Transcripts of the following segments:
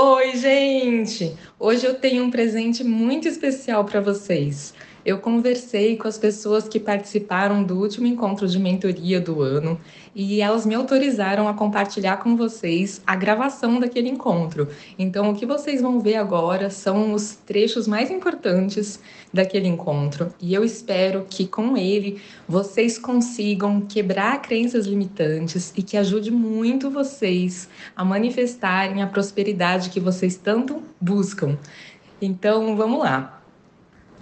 Oi, gente! Hoje eu tenho um presente muito especial para vocês. Eu conversei com as pessoas que participaram do último encontro de mentoria do ano e elas me autorizaram a compartilhar com vocês a gravação daquele encontro. Então, o que vocês vão ver agora são os trechos mais importantes daquele encontro e eu espero que com ele vocês consigam quebrar crenças limitantes e que ajude muito vocês a manifestarem a prosperidade que vocês tanto buscam. Então, vamos lá.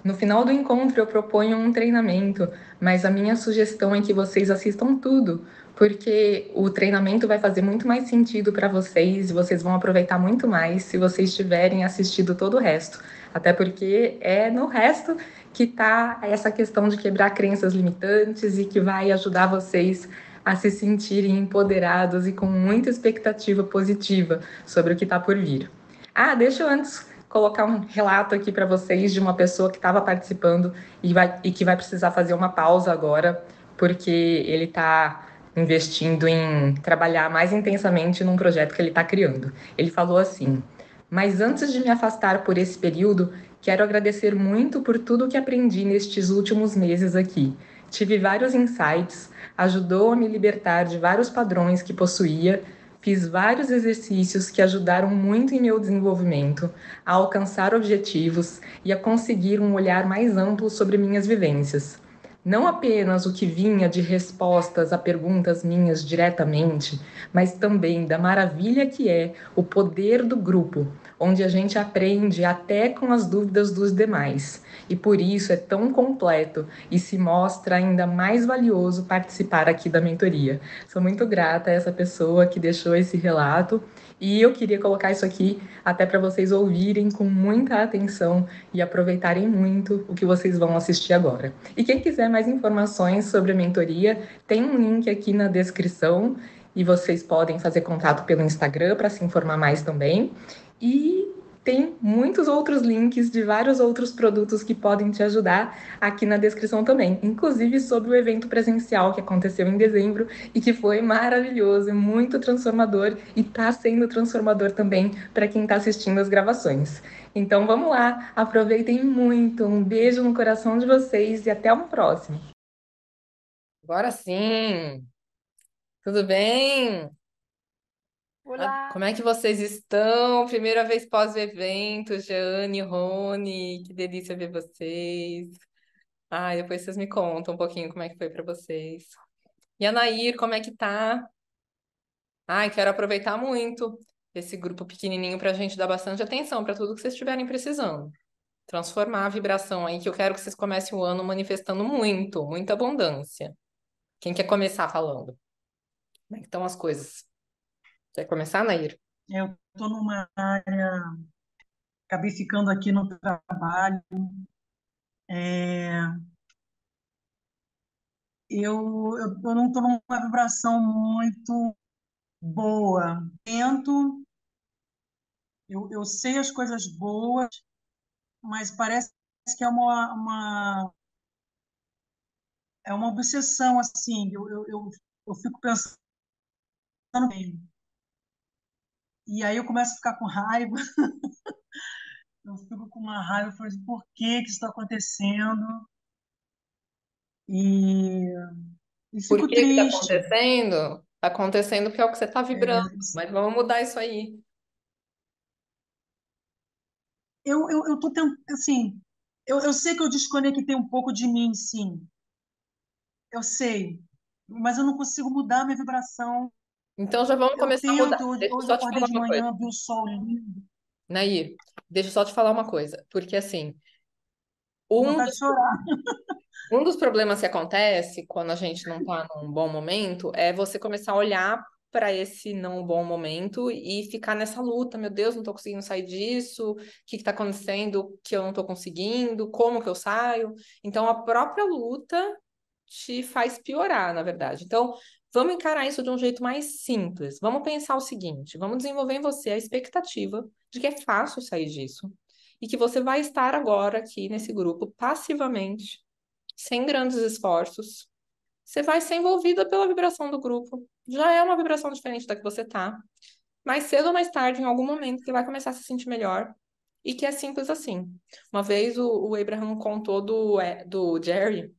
No final do encontro, eu proponho um treinamento, mas a minha sugestão é que vocês assistam tudo, porque o treinamento vai fazer muito mais sentido para vocês e vocês vão aproveitar muito mais se vocês tiverem assistido todo o resto. Até porque é no resto que está essa questão de quebrar crenças limitantes e que vai ajudar vocês a se sentirem empoderados e com muita expectativa positiva sobre o que está por vir. Ah, deixa eu antes colocar um relato aqui para vocês de uma pessoa que estava participando e, vai, e que vai precisar fazer uma pausa agora, porque ele está investindo em trabalhar mais intensamente num projeto que ele está criando. Ele falou assim: Mas antes de me afastar por esse período, quero agradecer muito por tudo que aprendi nestes últimos meses aqui. Tive vários insights, ajudou a me libertar de vários padrões que possuía Fiz vários exercícios que ajudaram muito em meu desenvolvimento, a alcançar objetivos e a conseguir um olhar mais amplo sobre minhas vivências. Não apenas o que vinha de respostas a perguntas minhas diretamente, mas também da maravilha que é o poder do grupo, onde a gente aprende até com as dúvidas dos demais. E por isso é tão completo e se mostra ainda mais valioso participar aqui da mentoria. Sou muito grata a essa pessoa que deixou esse relato e eu queria colocar isso aqui até para vocês ouvirem com muita atenção e aproveitarem muito o que vocês vão assistir agora. E quem quiser mais informações sobre a mentoria, tem um link aqui na descrição e vocês podem fazer contato pelo Instagram para se informar mais também. E tem muitos outros links de vários outros produtos que podem te ajudar aqui na descrição também, inclusive sobre o evento presencial que aconteceu em dezembro e que foi maravilhoso, muito transformador e está sendo transformador também para quem está assistindo as gravações. Então vamos lá, aproveitem muito, um beijo no coração de vocês e até o próximo. Agora sim! Tudo bem? Olá! Como é que vocês estão? Primeira vez pós-evento, Jane, Rony, que delícia ver vocês. Ah, depois vocês me contam um pouquinho como é que foi para vocês. E a Nair, como é que tá? Ai, quero aproveitar muito esse grupo pequenininho para a gente dar bastante atenção para tudo que vocês estiverem precisando. Transformar a vibração aí, que eu quero que vocês comecem o ano manifestando muito, muita abundância. Quem quer começar falando? Como é que estão as coisas? Quer começar, Nair? Eu estou numa área, acabei ficando aqui no trabalho. É, eu, eu, eu não estou numa vibração muito boa. Tento, eu, eu sei as coisas boas, mas parece que é uma, uma é uma obsessão assim. Eu, eu, eu fico pensando e aí eu começo a ficar com raiva. eu fico com uma raiva, eu falo assim, por que que isso está acontecendo? E, e Por fico que que tá triste. acontecendo? Tá acontecendo porque é o que você tá É, vibrando, mas vamos mudar isso aí. eu, eu, eu tô tentando, assim, eu, eu sei que eu desconectei um pouco de mim, sim. Eu sei, mas eu não consigo mudar a minha vibração. Então já vamos Eu começar a mudar. Deixa eu só te falar uma coisa. manhã, o sol lindo, Nair, deixa eu só te falar uma coisa. Porque assim, um chorar. Um dos problemas que acontece quando a gente não está num bom momento é você começar a olhar para esse não bom momento e ficar nessa luta. Meu Deus, não estou conseguindo sair disso. O que está acontecendo que eu não estou conseguindo? Como que eu saio? Então, a própria luta te faz piorar, na verdade. Então, vamos encarar isso de um jeito mais simples. Vamos pensar o seguinte: vamos desenvolver em você a expectativa de que é fácil sair disso e que você vai estar agora aqui nesse grupo passivamente sem grandes esforços, você vai ser envolvida pela vibração do grupo. Já é uma vibração diferente da que você tá. mais cedo ou mais tarde, em algum momento, ele vai começar a se sentir melhor. E que é simples assim. Uma vez o, o Abraham contou do, é, do Jerry,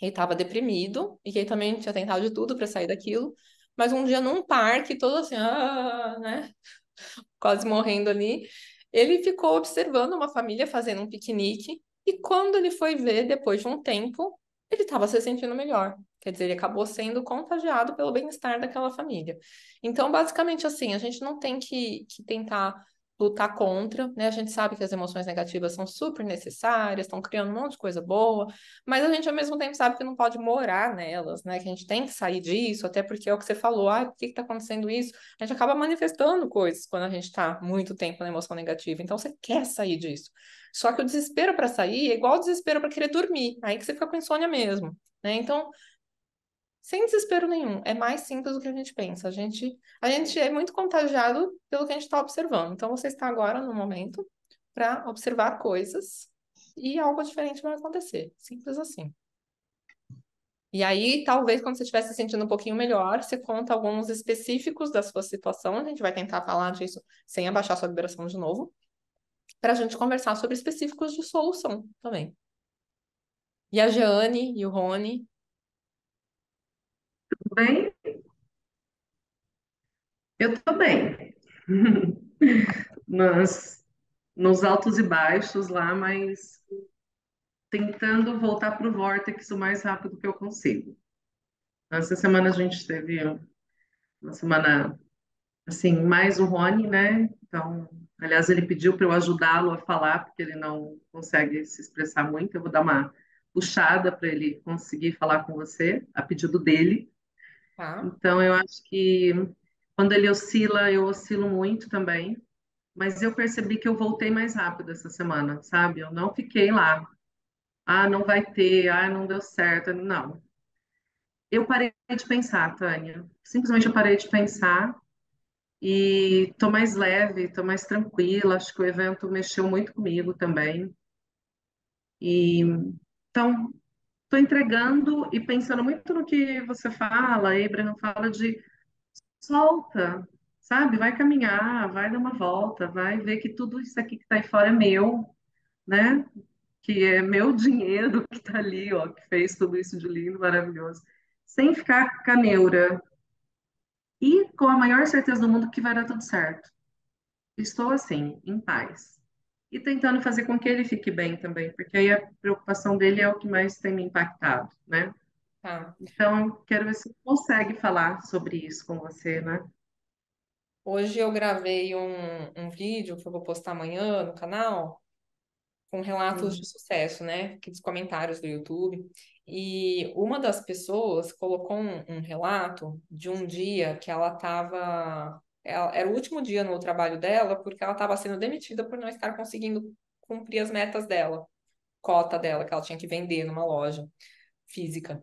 ele estava deprimido e ele também tinha tentado de tudo para sair daquilo. Mas um dia num parque, todo assim, ah, né? Quase morrendo ali, ele ficou observando uma família fazendo um piquenique. E quando ele foi ver, depois de um tempo, ele estava se sentindo melhor. Quer dizer, ele acabou sendo contagiado pelo bem-estar daquela família. Então, basicamente assim, a gente não tem que, que tentar lutar contra, né? A gente sabe que as emoções negativas são super necessárias, estão criando um monte de coisa boa, mas a gente ao mesmo tempo sabe que não pode morar nelas, né? Que a gente tem que sair disso, até porque é o que você falou, ah, por que está acontecendo isso? A gente acaba manifestando coisas quando a gente está muito tempo na emoção negativa, então você quer sair disso. Só que o desespero para sair é igual o desespero para querer dormir, aí que você fica com insônia mesmo, né? Então, sem desespero nenhum. É mais simples do que a gente pensa. A gente, a gente é muito contagiado pelo que a gente está observando. Então, você está agora no momento para observar coisas e algo diferente vai acontecer. Simples assim. E aí, talvez, quando você estiver se sentindo um pouquinho melhor, você conta alguns específicos da sua situação. A gente vai tentar falar disso sem abaixar sua vibração de novo, para a gente conversar sobre específicos de solução também. E a Jeane e o Rony bem? Eu estou bem. Mas nos altos e baixos lá, mas tentando voltar para o vórtice o mais rápido que eu consigo. Essa semana a gente teve uma semana assim, mais o Rony, né? Então, aliás, ele pediu para eu ajudá-lo a falar, porque ele não consegue se expressar muito. Eu vou dar uma puxada para ele conseguir falar com você, a pedido dele. Tá. Então, eu acho que quando ele oscila, eu oscilo muito também. Mas eu percebi que eu voltei mais rápido essa semana, sabe? Eu não fiquei lá. Ah, não vai ter, ah, não deu certo. Não. Eu parei de pensar, Tânia. Simplesmente eu parei de pensar e tô mais leve, tô mais tranquila. Acho que o evento mexeu muito comigo também. E então, estou entregando e pensando muito no que você fala, Abraham fala de solta, sabe? Vai caminhar, vai dar uma volta, vai ver que tudo isso aqui que está aí fora é meu, né? Que é meu dinheiro que está ali, ó, que fez tudo isso de lindo, maravilhoso, sem ficar caneura. E com a maior certeza do mundo que vai dar tudo certo. Estou assim, em paz e tentando fazer com que ele fique bem também, porque aí a preocupação dele é o que mais tem me impactado, né? Tá. Então, quero ver se você consegue falar sobre isso com você, né? Hoje eu gravei um, um vídeo que eu vou postar amanhã no canal, com relatos de sucesso, né? Aqueles comentários do YouTube. E uma das pessoas colocou um, um relato de um dia que ela estava ela, era o último dia no trabalho dela porque ela estava sendo demitida por não estar conseguindo cumprir as metas dela, cota dela, que ela tinha que vender numa loja física.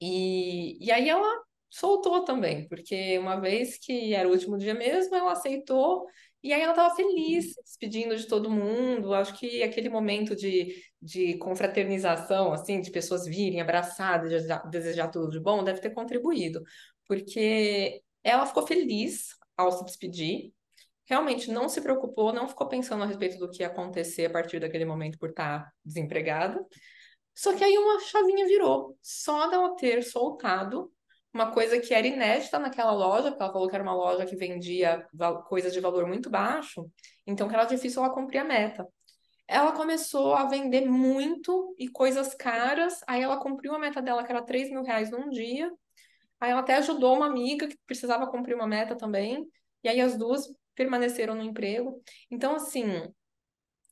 E, e aí ela soltou também, porque uma vez que era o último dia mesmo, ela aceitou e aí ela estava feliz, despedindo de todo mundo. Acho que aquele momento de, de confraternização, assim, de pessoas virem abraçadas, desejar, desejar tudo de bom, deve ter contribuído, porque ela ficou feliz ao se despedir, realmente não se preocupou, não ficou pensando a respeito do que ia acontecer a partir daquele momento por estar desempregada. Só que aí uma chavinha virou, só dela ter soltado uma coisa que era inédita naquela loja, porque ela falou que era uma loja que vendia coisas de valor muito baixo, então que era difícil ela cumprir a meta. Ela começou a vender muito e coisas caras, aí ela cumpriu a meta dela, que era 3 mil reais num dia, Aí ela até ajudou uma amiga que precisava cumprir uma meta também, e aí as duas permaneceram no emprego. Então, assim,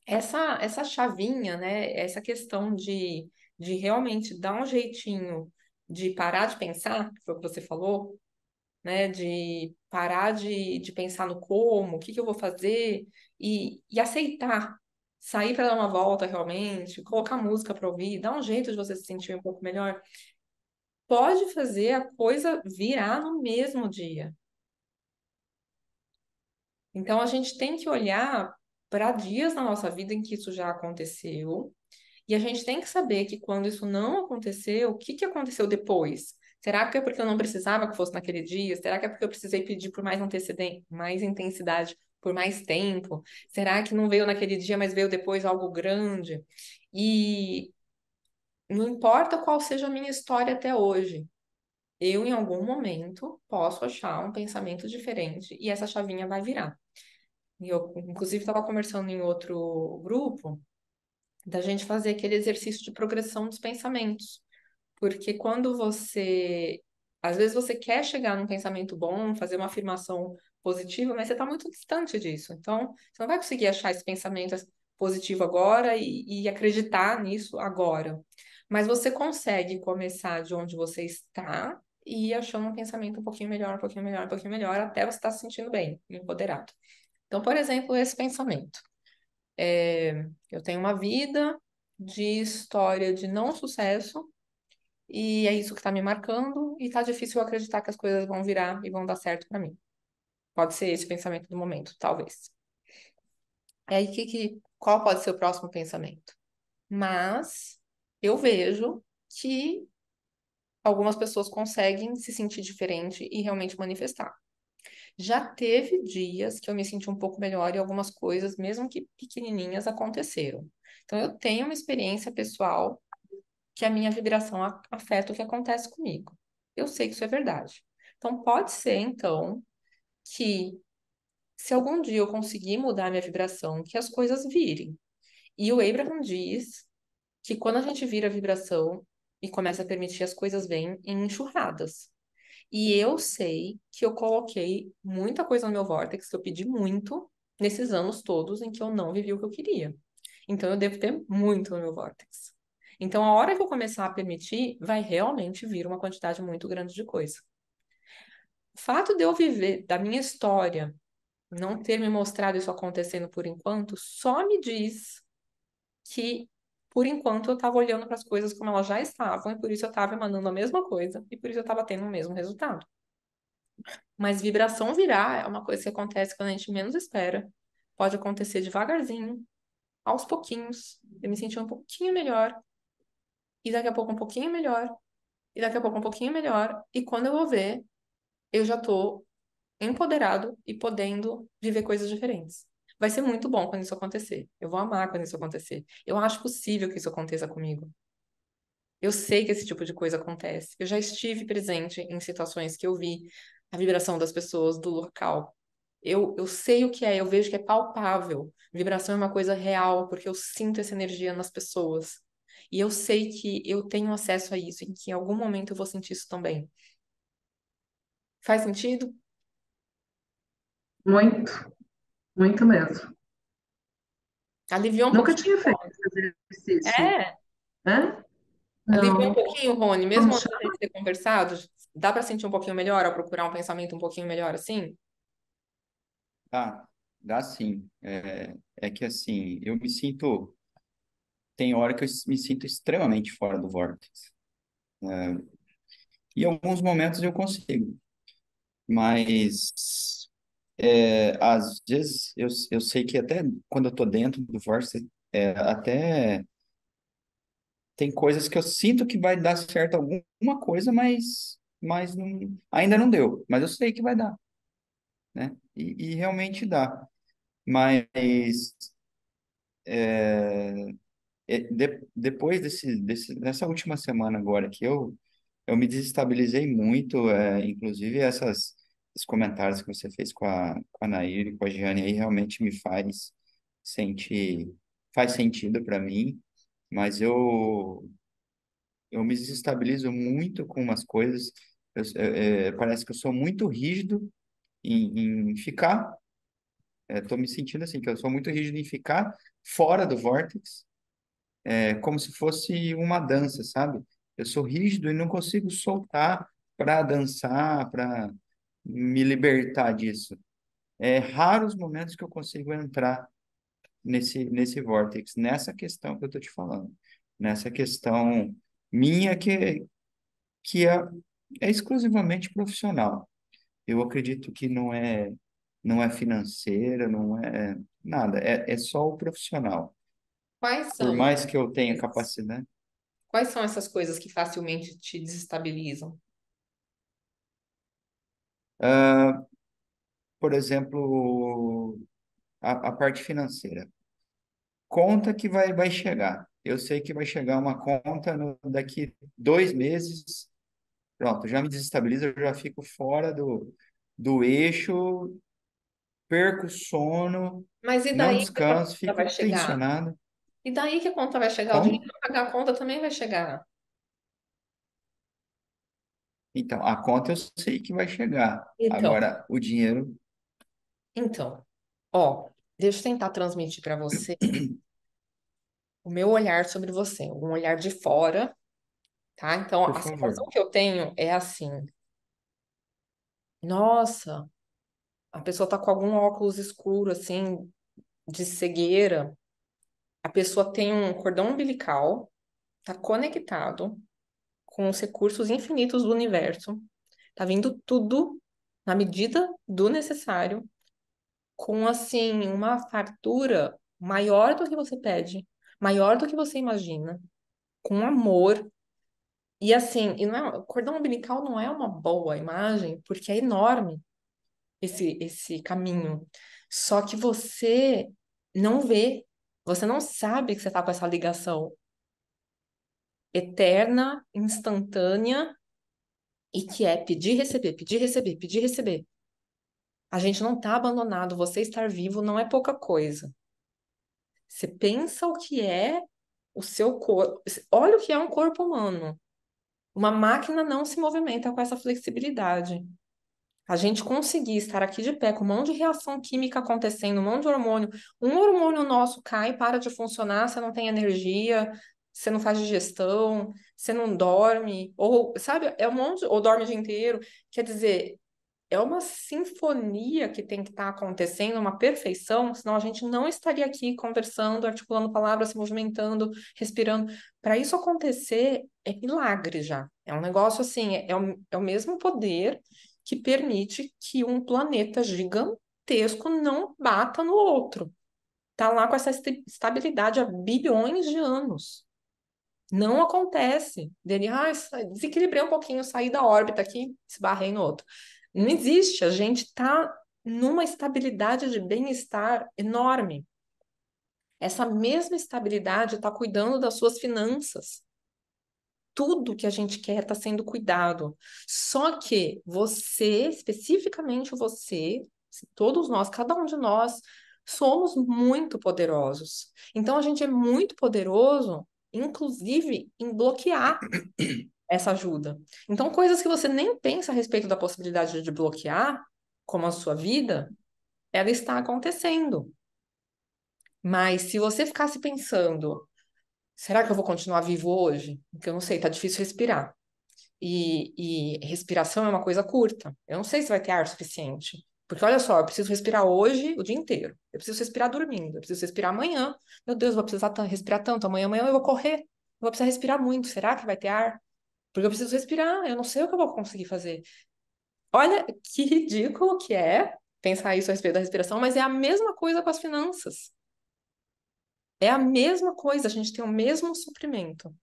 essa, essa chavinha, né, essa questão de, de realmente dar um jeitinho de parar de pensar, que foi o que você falou, né, de parar de, de pensar no como, o que, que eu vou fazer, e, e aceitar, sair para dar uma volta realmente, colocar música para ouvir, dar um jeito de você se sentir um pouco melhor pode fazer a coisa virar no mesmo dia. Então a gente tem que olhar para dias na nossa vida em que isso já aconteceu, e a gente tem que saber que quando isso não aconteceu, o que, que aconteceu depois? Será que é porque eu não precisava que fosse naquele dia? Será que é porque eu precisei pedir por mais antecedente, mais intensidade, por mais tempo? Será que não veio naquele dia, mas veio depois algo grande? E não importa qual seja a minha história até hoje, eu em algum momento posso achar um pensamento diferente e essa chavinha vai virar. E eu, inclusive, estava conversando em outro grupo da gente fazer aquele exercício de progressão dos pensamentos. Porque quando você. Às vezes você quer chegar num pensamento bom, fazer uma afirmação positiva, mas você está muito distante disso. Então, você não vai conseguir achar esse pensamento positivo agora e, e acreditar nisso agora. Mas você consegue começar de onde você está e ir achando um pensamento um pouquinho melhor, um pouquinho melhor, um pouquinho melhor, até você estar tá se sentindo bem, empoderado. Então, por exemplo, esse pensamento. É, eu tenho uma vida de história de não sucesso e é isso que está me marcando e está difícil eu acreditar que as coisas vão virar e vão dar certo para mim. Pode ser esse pensamento do momento, talvez. E aí, que, que, qual pode ser o próximo pensamento? Mas eu vejo que algumas pessoas conseguem se sentir diferente e realmente manifestar. Já teve dias que eu me senti um pouco melhor e algumas coisas, mesmo que pequenininhas, aconteceram. Então, eu tenho uma experiência pessoal que a minha vibração afeta o que acontece comigo. Eu sei que isso é verdade. Então, pode ser, então, que se algum dia eu conseguir mudar a minha vibração, que as coisas virem. E o Abraham diz que quando a gente vira a vibração e começa a permitir as coisas vêm em enxurradas. E eu sei que eu coloquei muita coisa no meu vórtice, que eu pedi muito nesses anos todos em que eu não vivi o que eu queria. Então eu devo ter muito no meu vórtice. Então a hora que eu começar a permitir, vai realmente vir uma quantidade muito grande de coisa. O fato de eu viver da minha história, não ter me mostrado isso acontecendo por enquanto, só me diz que por enquanto eu estava olhando para as coisas como elas já estavam e por isso eu estava emanando a mesma coisa e por isso eu estava tendo o mesmo resultado. Mas vibração virar é uma coisa que acontece quando a gente menos espera. Pode acontecer devagarzinho, aos pouquinhos. Eu me senti um pouquinho melhor. E daqui a pouco um pouquinho melhor. E daqui a pouco um pouquinho melhor. E quando eu vou ver, eu já tô empoderado e podendo viver coisas diferentes. Vai ser muito bom quando isso acontecer. Eu vou amar quando isso acontecer. Eu acho possível que isso aconteça comigo. Eu sei que esse tipo de coisa acontece. Eu já estive presente em situações que eu vi a vibração das pessoas do local. Eu, eu sei o que é, eu vejo que é palpável. Vibração é uma coisa real, porque eu sinto essa energia nas pessoas. E eu sei que eu tenho acesso a isso, e que em algum momento eu vou sentir isso também. Faz sentido? Muito. Muito mesmo. Aliviou um Nunca pouquinho, tinha feito esse exercício. É, Hã? aliviou um Não. pouquinho, Rony, mesmo Como antes gente ter conversado, dá para sentir um pouquinho melhor ao procurar um pensamento um pouquinho melhor assim? Dá, dá sim. É, é que assim, eu me sinto. Tem hora que eu me sinto extremamente fora do vórtice. É, e em alguns momentos eu consigo, mas é, às vezes eu, eu sei que até quando eu tô dentro do vórtice, é, até tem coisas que eu sinto que vai dar certo alguma coisa, mas, mas não, ainda não deu. Mas eu sei que vai dar, né? E, e realmente dá. Mas é, é, de- depois desse, desse, dessa última semana agora que eu, eu me desestabilizei muito, é, inclusive essas, esses comentários que você fez com a, com a Nair e com a Giane aí realmente me faz sentir, faz sentido para mim, mas eu, eu me desestabilizo muito com umas coisas, eu, é, é, parece que eu sou muito rígido em, em ficar, estou me sentindo assim, que eu sou muito rígido em ficar fora do vórtice, é como se fosse uma dança, sabe? Eu sou rígido e não consigo soltar para dançar, para me libertar disso. É raros os momentos que eu consigo entrar nesse nesse vórtice, nessa questão que eu tô te falando, nessa questão minha que que é, é exclusivamente profissional. Eu acredito que não é não é financeira, não é nada, é, é só o profissional. Quais Por são mais que eu tenha capacidade quais são essas coisas que facilmente te desestabilizam? Por exemplo, a, a parte financeira. Conta que vai, vai chegar. Eu sei que vai chegar uma conta no, daqui dois meses. Pronto, já me desestabiliza, eu já fico fora do, do eixo, perco o sono, Mas e não daí a descanso, fico tensionado. E daí que a conta vai chegar? O dinheiro Como? para pagar a conta também vai chegar. Então, a conta eu sei que vai chegar. Então, Agora, o dinheiro, então, ó, deixa eu tentar transmitir para você o meu olhar sobre você, um olhar de fora, tá? Então, por a favor. sensação que eu tenho é assim, nossa, a pessoa tá com algum óculos escuro, assim, de cegueira, a pessoa tem um cordão umbilical, tá conectado com os recursos infinitos do universo, tá vindo tudo na medida do necessário, com, assim, uma fartura maior do que você pede, maior do que você imagina, com amor. E assim, e não é, cordão umbilical não é uma boa imagem, porque é enorme esse, esse caminho. Só que você não vê, você não sabe que você está com essa ligação eterna, instantânea, e que é pedir, receber, pedir, receber, pedir, receber. A gente não está abandonado, você estar vivo não é pouca coisa. Você pensa o que é o seu corpo, olha o que é um corpo humano. Uma máquina não se movimenta com essa flexibilidade. A gente conseguir estar aqui de pé com um monte de reação química acontecendo, um monte de hormônio, um hormônio nosso cai para de funcionar, você não tem energia, você não faz digestão, você não dorme, ou sabe, é um monte, ou dorme o dia inteiro. Quer dizer, é uma sinfonia que tem que estar acontecendo, uma perfeição, senão a gente não estaria aqui conversando, articulando palavras, se movimentando, respirando. Para isso acontecer, é milagre já. É um negócio assim, é, é, o, é o mesmo poder que permite que um planeta gigantesco não bata no outro. Tá lá com essa estabilidade há bilhões de anos. Não acontece dele, ah, desequilibrei um pouquinho, saí da órbita aqui, esbarrei no outro. Não existe, a gente está numa estabilidade de bem-estar enorme. Essa mesma estabilidade está cuidando das suas finanças. Tudo que a gente quer está sendo cuidado. Só que você, especificamente você, todos nós, cada um de nós, somos muito poderosos. Então a gente é muito poderoso, inclusive em bloquear essa ajuda. Então, coisas que você nem pensa a respeito da possibilidade de bloquear, como a sua vida, ela está acontecendo. Mas se você ficasse pensando, será que eu vou continuar vivo hoje? Porque eu não sei, tá difícil respirar. E, e respiração é uma coisa curta. Eu não sei se vai ter ar suficiente. Porque olha só, eu preciso respirar hoje o dia inteiro. Eu preciso respirar dormindo. Eu preciso respirar amanhã. Meu Deus, eu vou precisar respirar tanto. Amanhã, amanhã eu vou correr. Eu vou precisar respirar muito. Será que vai ter ar? Porque eu preciso respirar, eu não sei o que eu vou conseguir fazer. Olha que ridículo que é pensar isso a respeito da respiração, mas é a mesma coisa com as finanças. É a mesma coisa, a gente tem o mesmo suprimento.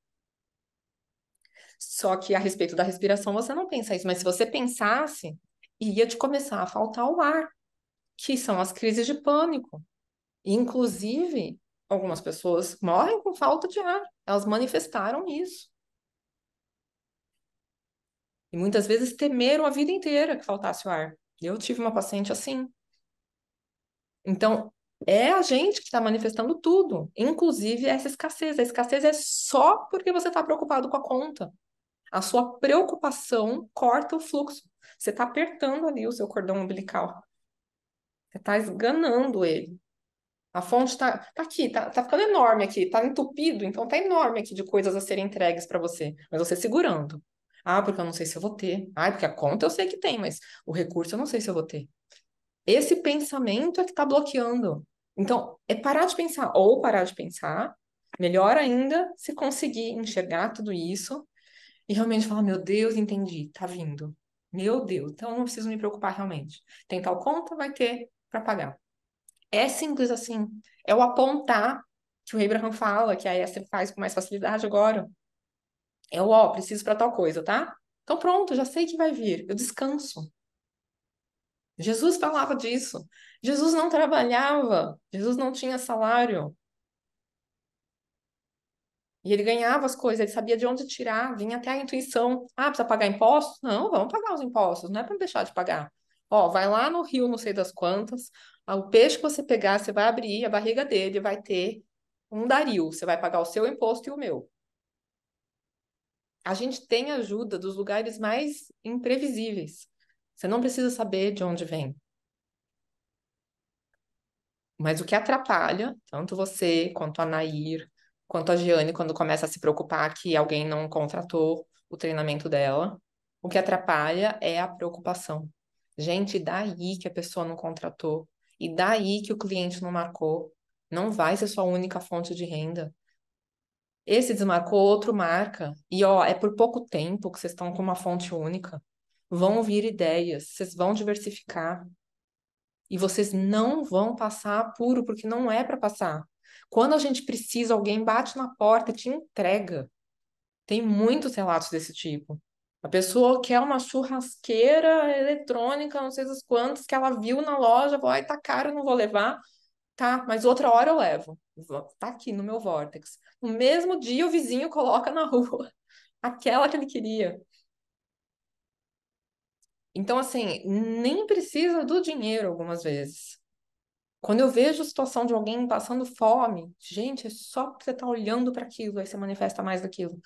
Só que a respeito da respiração você não pensa isso, mas se você pensasse, ia te começar a faltar o ar, que são as crises de pânico. Inclusive, algumas pessoas morrem com falta de ar, elas manifestaram isso. E muitas vezes temeram a vida inteira que faltasse o ar. Eu tive uma paciente assim. Então, é a gente que está manifestando tudo, inclusive essa escassez. A escassez é só porque você está preocupado com a conta. A sua preocupação corta o fluxo. Você está apertando ali o seu cordão umbilical. Você está esganando ele. A fonte está tá aqui, está tá ficando enorme aqui, está entupido, então está enorme aqui de coisas a serem entregues para você. Mas você segurando. Ah, porque eu não sei se eu vou ter. Ah, porque a conta eu sei que tem, mas o recurso eu não sei se eu vou ter. Esse pensamento é que está bloqueando. Então, é parar de pensar, ou parar de pensar, melhor ainda, se conseguir enxergar tudo isso e realmente falar: meu Deus, entendi, tá vindo. Meu Deus, então eu não preciso me preocupar realmente. Tem tal conta, vai ter para pagar. É simples assim. É o apontar que o Abraham fala, que a Esther faz com mais facilidade agora. É o ó, preciso para tal coisa, tá? Então pronto, já sei que vai vir. Eu descanso. Jesus falava disso. Jesus não trabalhava, Jesus não tinha salário. E ele ganhava as coisas, ele sabia de onde tirar, vinha até a intuição. Ah, precisa pagar impostos? Não, vamos pagar os impostos, não é para deixar de pagar. Ó, vai lá no rio, não sei das quantas, o peixe que você pegar, você vai abrir a barriga dele, vai ter um daril, você vai pagar o seu imposto e o meu. A gente tem ajuda dos lugares mais imprevisíveis. Você não precisa saber de onde vem. Mas o que atrapalha, tanto você quanto a Nair, quanto a Giane, quando começa a se preocupar que alguém não contratou o treinamento dela, o que atrapalha é a preocupação. Gente, daí que a pessoa não contratou, e daí que o cliente não marcou. Não vai ser sua única fonte de renda. Esse desmarcou, outro marca. E ó, é por pouco tempo que vocês estão com uma fonte única. Vão vir ideias, vocês vão diversificar. E vocês não vão passar apuro, porque não é para passar. Quando a gente precisa, alguém bate na porta e te entrega. Tem muitos relatos desse tipo. A pessoa quer uma churrasqueira eletrônica, não sei das quantas, que ela viu na loja, vai, ai, tá caro, não vou levar. Tá, mas outra hora eu levo. Tá aqui no meu Vortex. No mesmo dia, o vizinho coloca na rua aquela que ele queria. Então, assim, nem precisa do dinheiro algumas vezes. Quando eu vejo a situação de alguém passando fome, gente, é só porque você tá olhando para aquilo, aí você manifesta mais daquilo.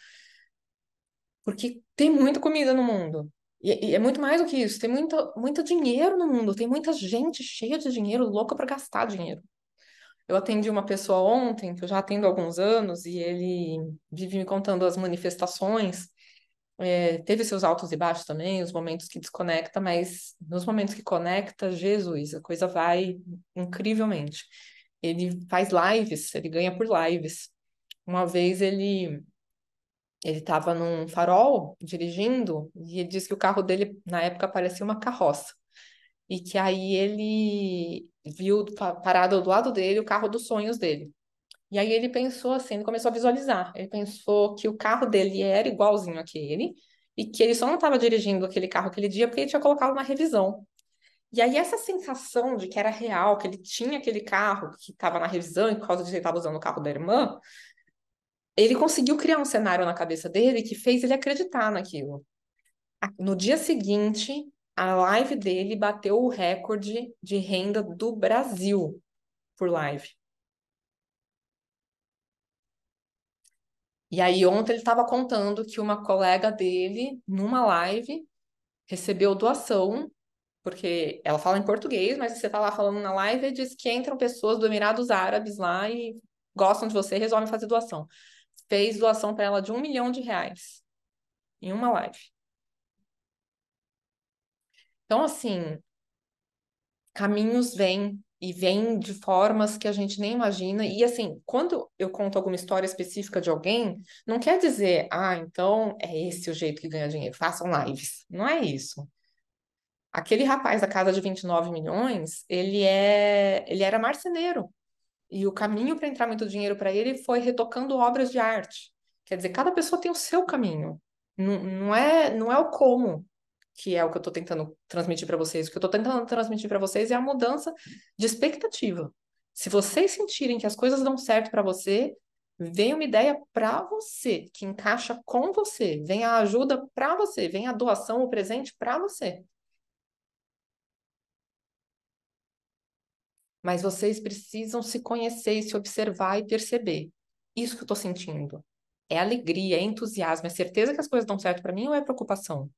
Porque tem muita comida no mundo. E, e é muito mais do que isso. Tem muito, muito dinheiro no mundo. Tem muita gente cheia de dinheiro, louca para gastar dinheiro. Eu atendi uma pessoa ontem, que eu já atendo há alguns anos, e ele vive me contando as manifestações. É, teve seus altos e baixos também, os momentos que desconecta, mas nos momentos que conecta, Jesus, a coisa vai incrivelmente. Ele faz lives, ele ganha por lives. Uma vez ele ele estava num farol dirigindo e ele disse que o carro dele na época parecia uma carroça e que aí ele viu parado do lado dele o carro dos sonhos dele. E aí ele pensou assim, ele começou a visualizar. Ele pensou que o carro dele era igualzinho àquele e que ele só não estava dirigindo aquele carro aquele dia porque ele tinha colocado na revisão. E aí essa sensação de que era real, que ele tinha aquele carro que estava na revisão e por causa disso ele estava usando o carro da irmã, ele conseguiu criar um cenário na cabeça dele que fez ele acreditar naquilo. No dia seguinte, a live dele bateu o recorde de renda do Brasil por live. E aí ontem ele estava contando que uma colega dele, numa live, recebeu doação, porque ela fala em português, mas você está lá falando na live e diz que entram pessoas do Emirados Árabes lá e gostam de você e resolvem fazer doação fez doação para ela de um milhão de reais em uma live. Então, assim, caminhos vêm e vêm de formas que a gente nem imagina. E, assim, quando eu conto alguma história específica de alguém, não quer dizer, ah, então é esse o jeito que ganha dinheiro, façam lives. Não é isso. Aquele rapaz da casa de 29 milhões, ele é, ele era marceneiro. E o caminho para entrar muito dinheiro para ele foi retocando obras de arte. Quer dizer, cada pessoa tem o seu caminho. Não, não, é, não é o como que é o que eu estou tentando transmitir para vocês. O que eu estou tentando transmitir para vocês é a mudança de expectativa. Se vocês sentirem que as coisas dão certo para você, vem uma ideia para você, que encaixa com você. Vem a ajuda para você. Vem a doação, o presente para você. Mas vocês precisam se conhecer e se observar e perceber. Isso que eu estou sentindo. É alegria, é entusiasmo, é certeza que as coisas dão certo para mim ou é preocupação?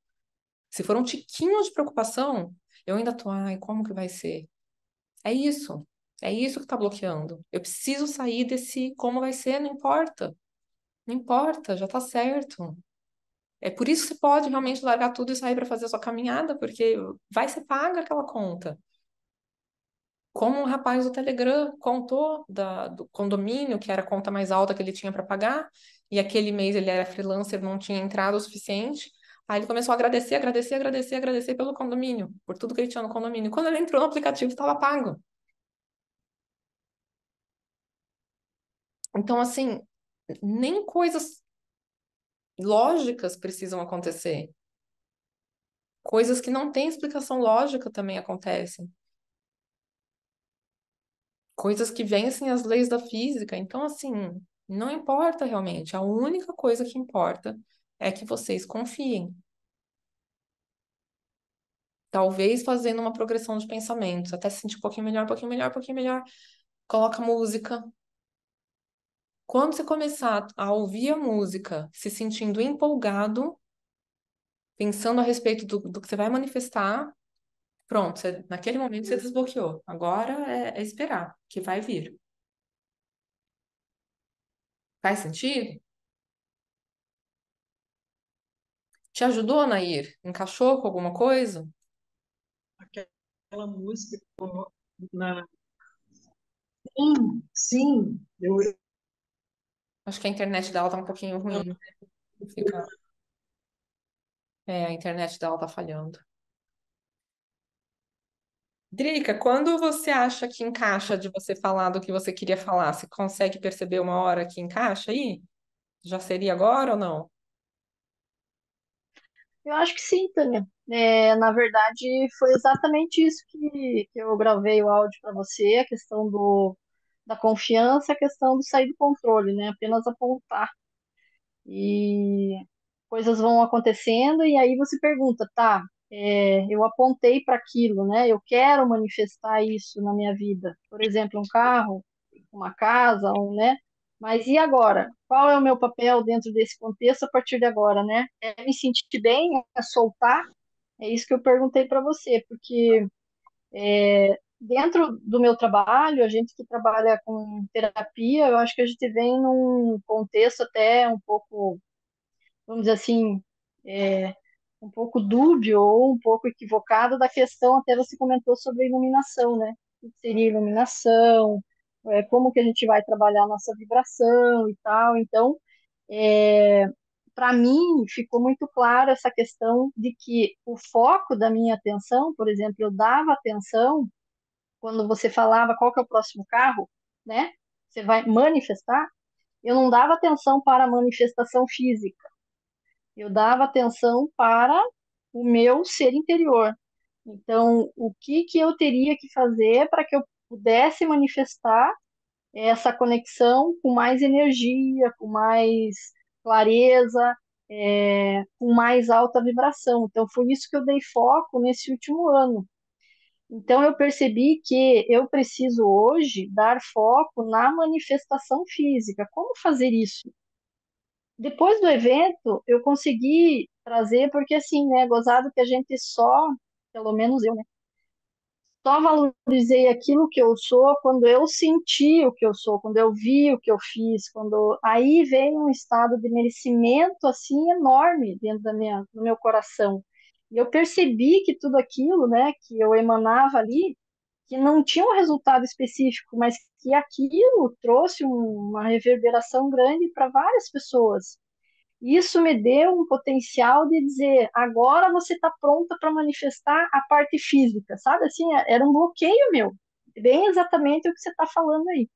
Se for um tiquinho de preocupação, eu ainda tô, ai, como que vai ser? É isso. É isso que está bloqueando. Eu preciso sair desse como vai ser, não importa. Não importa, já está certo. É por isso que você pode realmente largar tudo e sair para fazer a sua caminhada, porque vai ser paga aquela conta como um rapaz do Telegram contou da, do condomínio, que era a conta mais alta que ele tinha para pagar, e aquele mês ele era freelancer, não tinha entrada o suficiente. Aí ele começou a agradecer, agradecer, agradecer, agradecer pelo condomínio, por tudo que ele tinha no condomínio. Quando ele entrou no aplicativo, estava pago. Então, assim, nem coisas lógicas precisam acontecer. Coisas que não têm explicação lógica também acontecem. Coisas que vencem as leis da física. Então, assim, não importa realmente. A única coisa que importa é que vocês confiem. Talvez fazendo uma progressão de pensamentos, até se sentir um pouquinho melhor, um pouquinho melhor, um pouquinho melhor. Coloca música. Quando você começar a ouvir a música, se sentindo empolgado, pensando a respeito do, do que você vai manifestar, pronto, você- naquele momento você desbloqueou. Agora é, é esperar, que vai vir. Faz sentido? Te ajudou, Nair? Encaixou com alguma coisa? Aquela música na... Sim, sim. Eu, Acho que a internet dela tá um pouquinho ruim. Fica... É, a internet dela tá falhando. Drica, quando você acha que encaixa de você falar do que você queria falar, você consegue perceber uma hora que encaixa aí? Já seria agora ou não? Eu acho que sim, Tânia. É, na verdade, foi exatamente isso que, que eu gravei o áudio para você, a questão do, da confiança, a questão do sair do controle, né? Apenas apontar. E coisas vão acontecendo, e aí você pergunta, tá, é, eu apontei para aquilo, né? Eu quero manifestar isso na minha vida. Por exemplo, um carro, uma casa, um, né? Mas e agora? Qual é o meu papel dentro desse contexto a partir de agora, né? É me sentir bem, é soltar? É isso que eu perguntei para você, porque é, dentro do meu trabalho, a gente que trabalha com terapia, eu acho que a gente vem num contexto até um pouco, vamos dizer assim, é, um pouco dúbio ou um pouco equivocado da questão, até você comentou sobre a iluminação, né? O que seria iluminação, é, como que a gente vai trabalhar a nossa vibração e tal. Então, é, para mim, ficou muito claro essa questão de que o foco da minha atenção, por exemplo, eu dava atenção quando você falava qual que é o próximo carro, né? Você vai manifestar. Eu não dava atenção para a manifestação física. Eu dava atenção para o meu ser interior. Então, o que que eu teria que fazer para que eu pudesse manifestar essa conexão com mais energia, com mais clareza, é, com mais alta vibração. Então, foi isso que eu dei foco nesse último ano. Então, eu percebi que eu preciso hoje dar foco na manifestação física. Como fazer isso? Depois do evento, eu consegui trazer, porque assim, né, gozado que a gente só, pelo menos eu, né, só valorizei aquilo que eu sou quando eu senti o que eu sou, quando eu vi o que eu fiz, quando aí veio um estado de merecimento assim enorme dentro da minha, do meu coração. E eu percebi que tudo aquilo, né, que eu emanava ali, que não tinha um resultado específico, mas que aquilo trouxe um, uma reverberação grande para várias pessoas. Isso me deu um potencial de dizer, agora você está pronta para manifestar a parte física, sabe? Assim, era um bloqueio meu, bem exatamente o que você está falando aí.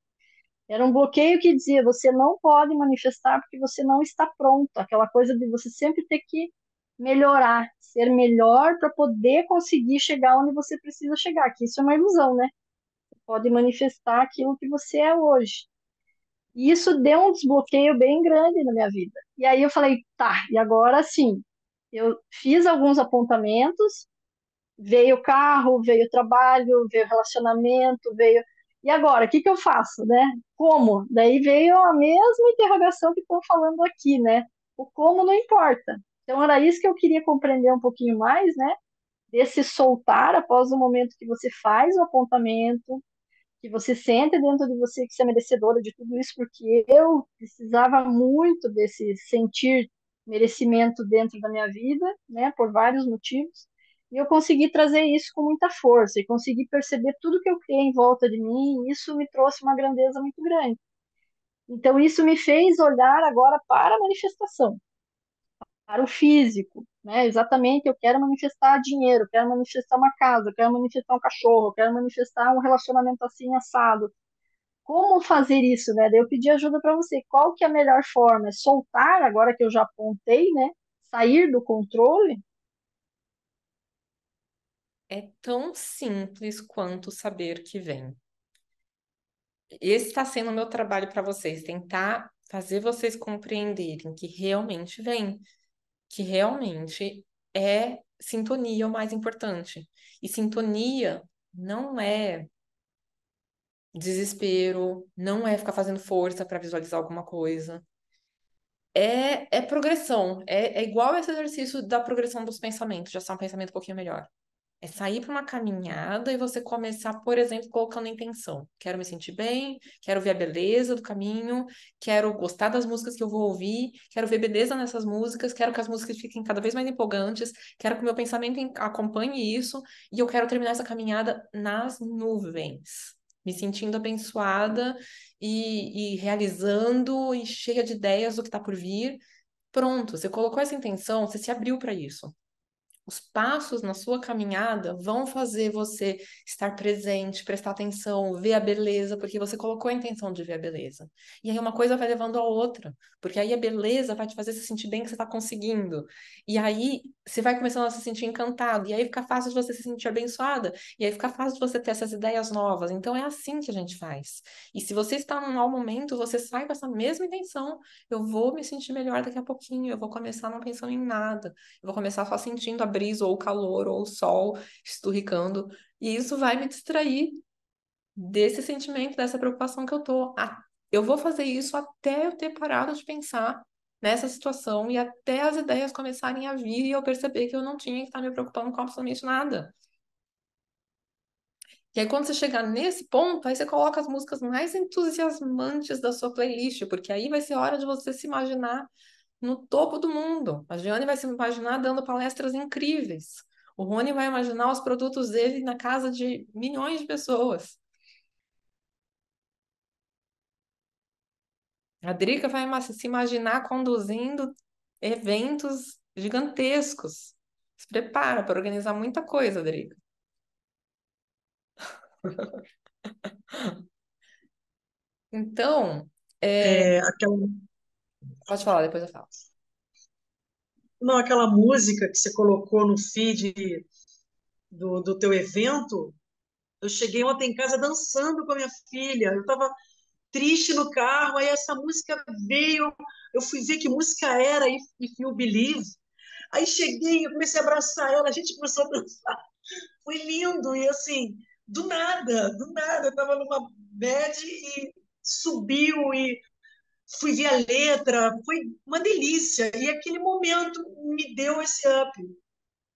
Era um bloqueio que dizia, você não pode manifestar porque você não está pronto. Aquela coisa de você sempre ter que melhorar, ser melhor para poder conseguir chegar onde você precisa chegar. Que isso é uma ilusão, né? Você pode manifestar aquilo que você é hoje. E isso deu um desbloqueio bem grande na minha vida. E aí eu falei, tá, e agora sim. Eu fiz alguns apontamentos, veio o carro, veio o trabalho, veio o relacionamento, veio. E agora, o que que eu faço, né? Como? Daí veio a mesma interrogação que estão falando aqui, né? O como não importa. Então era isso que eu queria compreender um pouquinho mais, né? Desse soltar após o momento que você faz o apontamento, que você sente dentro de você que você é merecedora de tudo isso, porque eu precisava muito desse sentir merecimento dentro da minha vida, né, por vários motivos, e eu consegui trazer isso com muita força e consegui perceber tudo que eu criei em volta de mim, e isso me trouxe uma grandeza muito grande. Então isso me fez olhar agora para a manifestação, para o físico, né? Exatamente, eu quero manifestar dinheiro, quero manifestar uma casa, quero manifestar um cachorro, quero manifestar um relacionamento assim assado. Como fazer isso, né? Daí eu pedi ajuda para você. Qual que é a melhor forma? É soltar, agora que eu já apontei, né? Sair do controle? é tão simples quanto saber que vem. Esse está sendo o meu trabalho para vocês, tentar fazer vocês compreenderem que realmente vem, que realmente é sintonia o mais importante. E sintonia não é desespero, não é ficar fazendo força para visualizar alguma coisa. É, é progressão, é, é igual esse exercício da progressão dos pensamentos, já ser um pensamento um pouquinho melhor. É sair para uma caminhada e você começar, por exemplo, colocando intenção. Quero me sentir bem, quero ver a beleza do caminho, quero gostar das músicas que eu vou ouvir, quero ver beleza nessas músicas, quero que as músicas fiquem cada vez mais empolgantes, quero que o meu pensamento acompanhe isso e eu quero terminar essa caminhada nas nuvens, me sentindo abençoada e, e realizando e cheia de ideias do que está por vir. Pronto, você colocou essa intenção, você se abriu para isso. Os passos na sua caminhada vão fazer você estar presente, prestar atenção, ver a beleza, porque você colocou a intenção de ver a beleza. E aí uma coisa vai levando a outra, porque aí a beleza vai te fazer se sentir bem que você está conseguindo. E aí você vai começando a se sentir encantado, e aí fica fácil de você se sentir abençoada, e aí fica fácil de você ter essas ideias novas. Então é assim que a gente faz. E se você está num mau momento, você sai com essa mesma intenção. Eu vou me sentir melhor daqui a pouquinho, eu vou começar não pensando em nada, eu vou começar só sentindo a brisa, ou o calor, ou o sol esturricando, e isso vai me distrair desse sentimento, dessa preocupação que eu tô. Eu vou fazer isso até eu ter parado de pensar nessa situação e até as ideias começarem a vir e eu perceber que eu não tinha que estar me preocupando com absolutamente nada. E aí, quando você chegar nesse ponto, aí você coloca as músicas mais entusiasmantes da sua playlist, porque aí vai ser hora de você se imaginar no topo do mundo. A Giane vai se imaginar dando palestras incríveis. O Rony vai imaginar os produtos dele na casa de milhões de pessoas. A Drica vai se imaginar conduzindo eventos gigantescos. Se prepara para organizar muita coisa, Drica. Então, é... É, aquela, pode falar, depois eu falo. não, aquela música que você colocou no feed do, do teu evento, eu cheguei ontem em casa dançando com a minha filha. Eu estava triste no carro, aí essa música veio, eu fui ver que música era, If, If You Believe. Aí cheguei, eu comecei a abraçar ela, a gente começou a dançar. Foi lindo, e assim, do nada, do nada, eu estava numa bad e subiu e fui ver a letra, foi uma delícia. E aquele momento me deu esse up.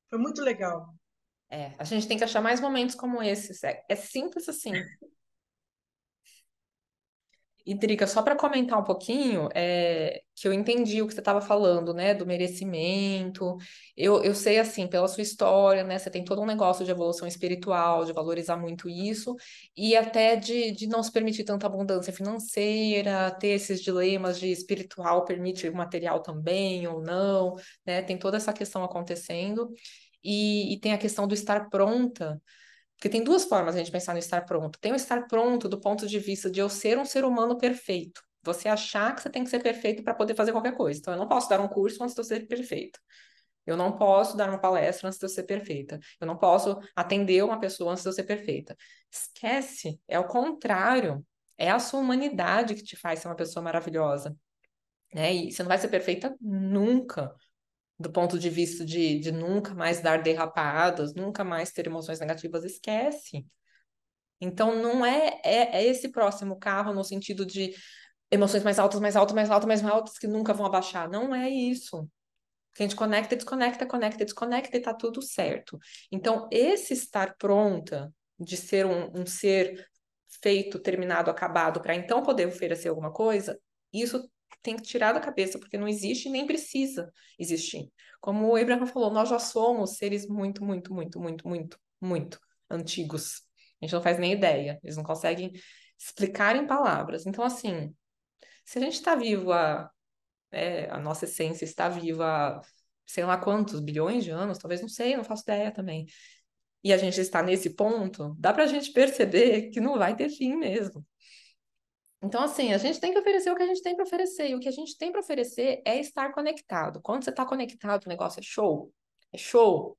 Foi muito legal. É, a gente tem que achar mais momentos como esses. É, é simples assim. E, Drica, só para comentar um pouquinho, é, que eu entendi o que você estava falando, né, do merecimento. Eu, eu sei, assim, pela sua história, né, você tem todo um negócio de evolução espiritual, de valorizar muito isso, e até de, de não se permitir tanta abundância financeira, ter esses dilemas de espiritual permite o material também ou não, né, tem toda essa questão acontecendo. E, e tem a questão do estar pronta porque tem duas formas a gente pensar no estar pronto. Tem o estar pronto do ponto de vista de eu ser um ser humano perfeito. Você achar que você tem que ser perfeito para poder fazer qualquer coisa. Então, eu não posso dar um curso antes de eu ser perfeito. Eu não posso dar uma palestra antes de eu ser perfeita. Eu não posso atender uma pessoa antes de eu ser perfeita. Esquece. É o contrário. É a sua humanidade que te faz ser uma pessoa maravilhosa. Né? E você não vai ser perfeita nunca do ponto de vista de, de nunca mais dar derrapadas, nunca mais ter emoções negativas, esquece. Então, não é, é, é esse próximo carro no sentido de emoções mais altas, mais altas, mais altas, mais altas, que nunca vão abaixar. Não é isso. A gente conecta, desconecta, conecta, desconecta e tá tudo certo. Então, esse estar pronta de ser um, um ser feito, terminado, acabado, para então poder oferecer alguma coisa, isso tem que tirar da cabeça, porque não existe nem precisa existir. Como o Abraham falou, nós já somos seres muito, muito, muito, muito, muito, muito antigos. A gente não faz nem ideia, eles não conseguem explicar em palavras. Então, assim, se a gente está vivo, a, é, a nossa essência está viva sei lá quantos bilhões de anos, talvez não sei, não faço ideia também. E a gente está nesse ponto, dá para a gente perceber que não vai ter fim mesmo. Então, assim, a gente tem que oferecer o que a gente tem para oferecer. E o que a gente tem para oferecer é estar conectado. Quando você está conectado, o negócio é show. É show.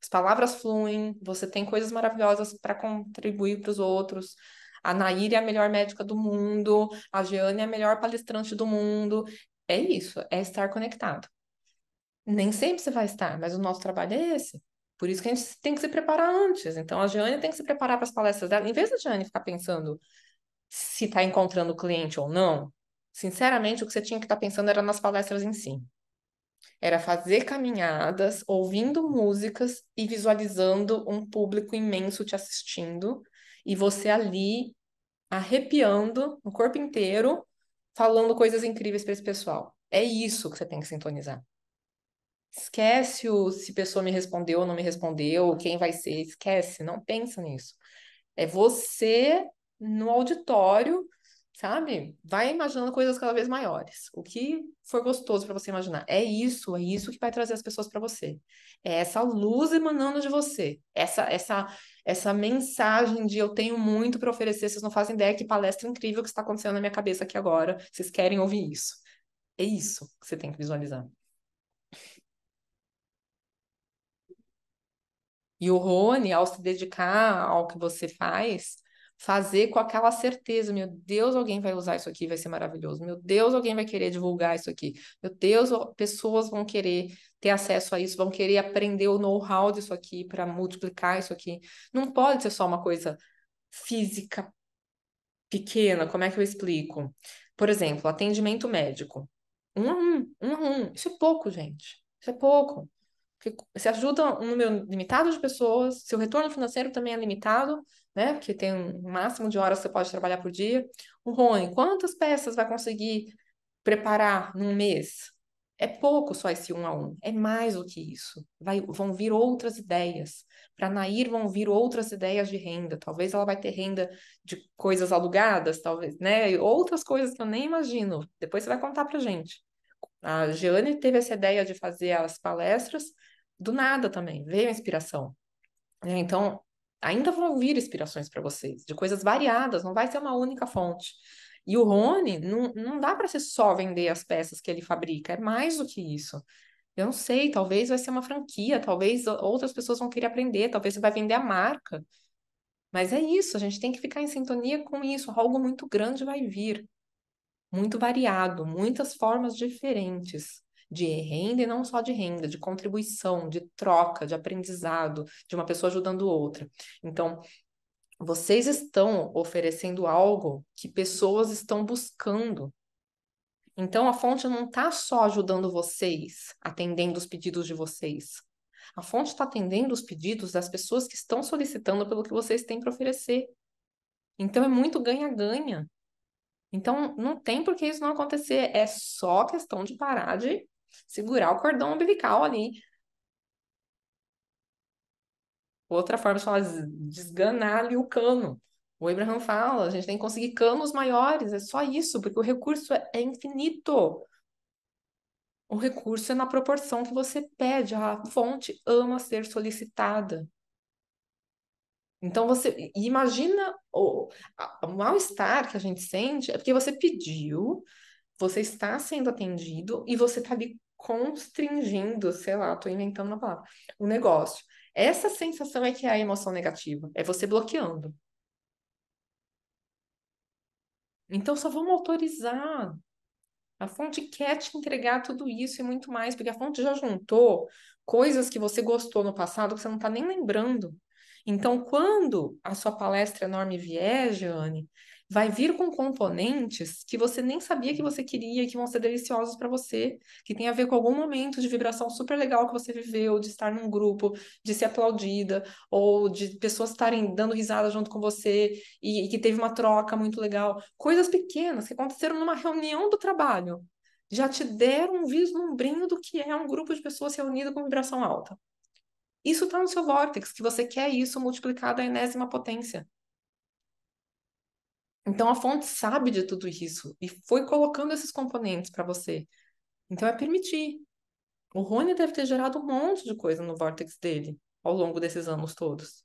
As palavras fluem, você tem coisas maravilhosas para contribuir para os outros. A Nair é a melhor médica do mundo, a Jeane é a melhor palestrante do mundo. É isso, é estar conectado. Nem sempre você vai estar, mas o nosso trabalho é esse. Por isso que a gente tem que se preparar antes. Então, a Jeane tem que se preparar para as palestras dela. Em vez da Jeane ficar pensando se está encontrando cliente ou não, sinceramente, o que você tinha que estar tá pensando era nas palestras em si. Era fazer caminhadas, ouvindo músicas e visualizando um público imenso te assistindo e você ali arrepiando no corpo inteiro, falando coisas incríveis para esse pessoal. É isso que você tem que sintonizar. Esquece o se pessoa me respondeu ou não me respondeu, quem vai ser, esquece, não pensa nisso. É você no auditório sabe? Vai imaginando coisas cada vez maiores. O que for gostoso para você imaginar. É isso, é isso que vai trazer as pessoas para você. É essa luz emanando de você. Essa essa essa mensagem de eu tenho muito para oferecer, vocês não fazem ideia que palestra incrível que está acontecendo na minha cabeça aqui agora. Vocês querem ouvir isso. É isso que você tem que visualizar. E o Rony, ao se dedicar ao que você faz, fazer com aquela certeza, meu Deus, alguém vai usar isso aqui, vai ser maravilhoso. Meu Deus, alguém vai querer divulgar isso aqui. Meu Deus, pessoas vão querer ter acesso a isso, vão querer aprender o know-how disso aqui para multiplicar isso aqui. Não pode ser só uma coisa física pequena, como é que eu explico? Por exemplo, atendimento médico. Um a um, um a um. Isso é pouco, gente. Isso é pouco. Porque você ajuda um número limitado de pessoas, seu retorno financeiro também é limitado, né? Porque tem um máximo de horas que você pode trabalhar por dia. O Rony, quantas peças vai conseguir preparar num mês? É pouco só esse um a um, é mais do que isso. Vai, vão vir outras ideias. Para Nair vão vir outras ideias de renda. Talvez ela vai ter renda de coisas alugadas, talvez, né? Outras coisas que eu nem imagino. Depois você vai contar para gente. A Jeane teve essa ideia de fazer as palestras do nada também, veio a inspiração. Né? Então, ainda vão vir inspirações para vocês, de coisas variadas, não vai ser uma única fonte. E o Rony, não, não dá para ser só vender as peças que ele fabrica, é mais do que isso. Eu não sei, talvez vai ser uma franquia, talvez outras pessoas vão querer aprender, talvez você vai vender a marca. Mas é isso, a gente tem que ficar em sintonia com isso. Algo muito grande vai vir, muito variado, muitas formas diferentes de renda e não só de renda, de contribuição, de troca, de aprendizado, de uma pessoa ajudando outra. Então, vocês estão oferecendo algo que pessoas estão buscando. Então, a fonte não está só ajudando vocês, atendendo os pedidos de vocês. A fonte está atendendo os pedidos das pessoas que estão solicitando pelo que vocês têm para oferecer. Então, é muito ganha-ganha. Então, não tem por que isso não acontecer. É só questão de parar de segurar o cordão umbilical ali. Outra forma de falar, desganar ali o cano. O Abraham fala, a gente tem que conseguir canos maiores, é só isso, porque o recurso é, é infinito. O recurso é na proporção que você pede, a fonte ama ser solicitada. Então você imagina o, o mal-estar que a gente sente, é porque você pediu, você está sendo atendido e você está ali constringindo, sei lá, estou inventando uma palavra, o negócio. Essa sensação é que é a emoção negativa, é você bloqueando. Então só vamos autorizar. A fonte quer te entregar tudo isso e muito mais, porque a fonte já juntou coisas que você gostou no passado que você não está nem lembrando. Então, quando a sua palestra enorme vier, Jeane, vai vir com componentes que você nem sabia que você queria, que vão ser deliciosos para você, que tem a ver com algum momento de vibração super legal que você viveu, de estar num grupo, de ser aplaudida, ou de pessoas estarem dando risada junto com você e, e que teve uma troca muito legal. Coisas pequenas que aconteceram numa reunião do trabalho. Já te deram um vislumbrinho do que é um grupo de pessoas reunidas com vibração alta. Isso está no seu vórtex, que você quer isso multiplicado à enésima potência. Então a fonte sabe de tudo isso e foi colocando esses componentes para você. Então é permitir. O Rony deve ter gerado um monte de coisa no vórtex dele ao longo desses anos todos.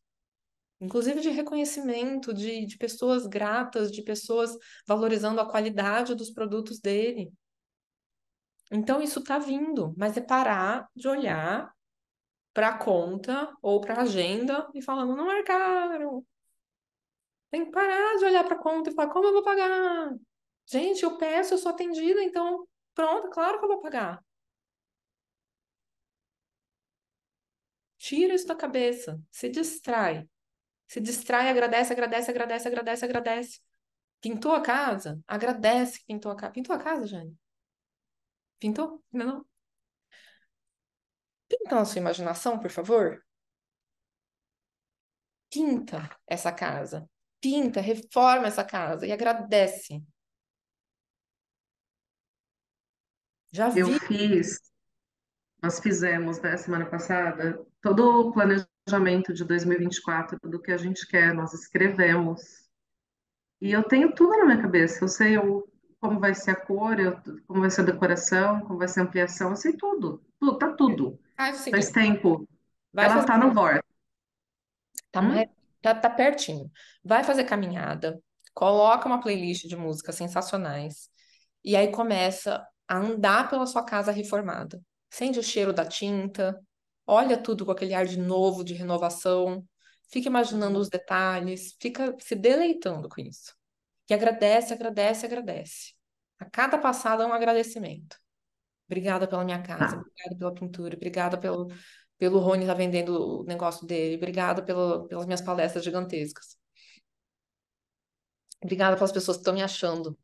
Inclusive de reconhecimento, de, de pessoas gratas, de pessoas valorizando a qualidade dos produtos dele. Então isso está vindo, mas é parar de olhar para conta ou para agenda e falando, não marcaram. Tem que parar de olhar para conta e falar, como eu vou pagar? Gente, eu peço, eu sou atendida, então pronto, claro que eu vou pagar. Tira isso da cabeça, se distrai. Se distrai, agradece, agradece, agradece, agradece, agradece. Pintou a casa? Agradece que pintou a casa. Pintou a casa, Jane? Pintou? Ainda não? Pinta na sua imaginação, por favor. Pinta essa casa. Pinta, reforma essa casa e agradece. Já Eu vi. fiz, nós fizemos, né, semana passada, todo o planejamento de 2024, do que a gente quer, nós escrevemos. E eu tenho tudo na minha cabeça. Eu sei o- como vai ser a cor, eu- como vai ser a decoração, como vai ser a ampliação, eu sei tudo. Tudo, tá tudo. Faz o Faz tempo. vai Ela fazer, tá no VOR. tá, Hum? tá, tá pertinho. Vai fazer caminhada, coloca uma playlist de músicas sensacionais e aí começa a andar pela sua casa reformada. Sente o cheiro da tinta, olha tudo com aquele ar de novo, de renovação, fica imaginando os detalhes, fica se deleitando com isso. E agradece, agradece, agradece. A cada passada é um agradecimento. Obrigada pela minha casa, Tá. obrigada pela pintura, obrigada pelo, pelo Rony estar vendendo o negócio dele, obrigada pelo, pelas minhas palestras gigantescas. Obrigada pelas pessoas que estão me achando.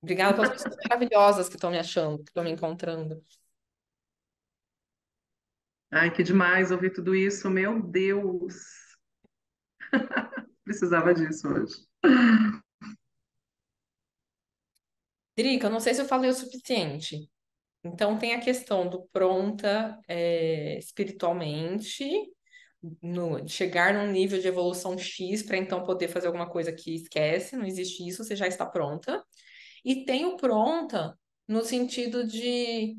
Obrigada pelas pessoas maravilhosas que estão me achando, que estão me encontrando. Ai, que demais ouvir tudo isso. Meu Deus. Precisava disso hoje. Drica, não sei se eu falei o suficiente. Então, tem a questão do pronta é, espiritualmente, no, chegar num nível de evolução X para então poder fazer alguma coisa que esquece, não existe isso, você já está pronta. E tem o pronta no sentido de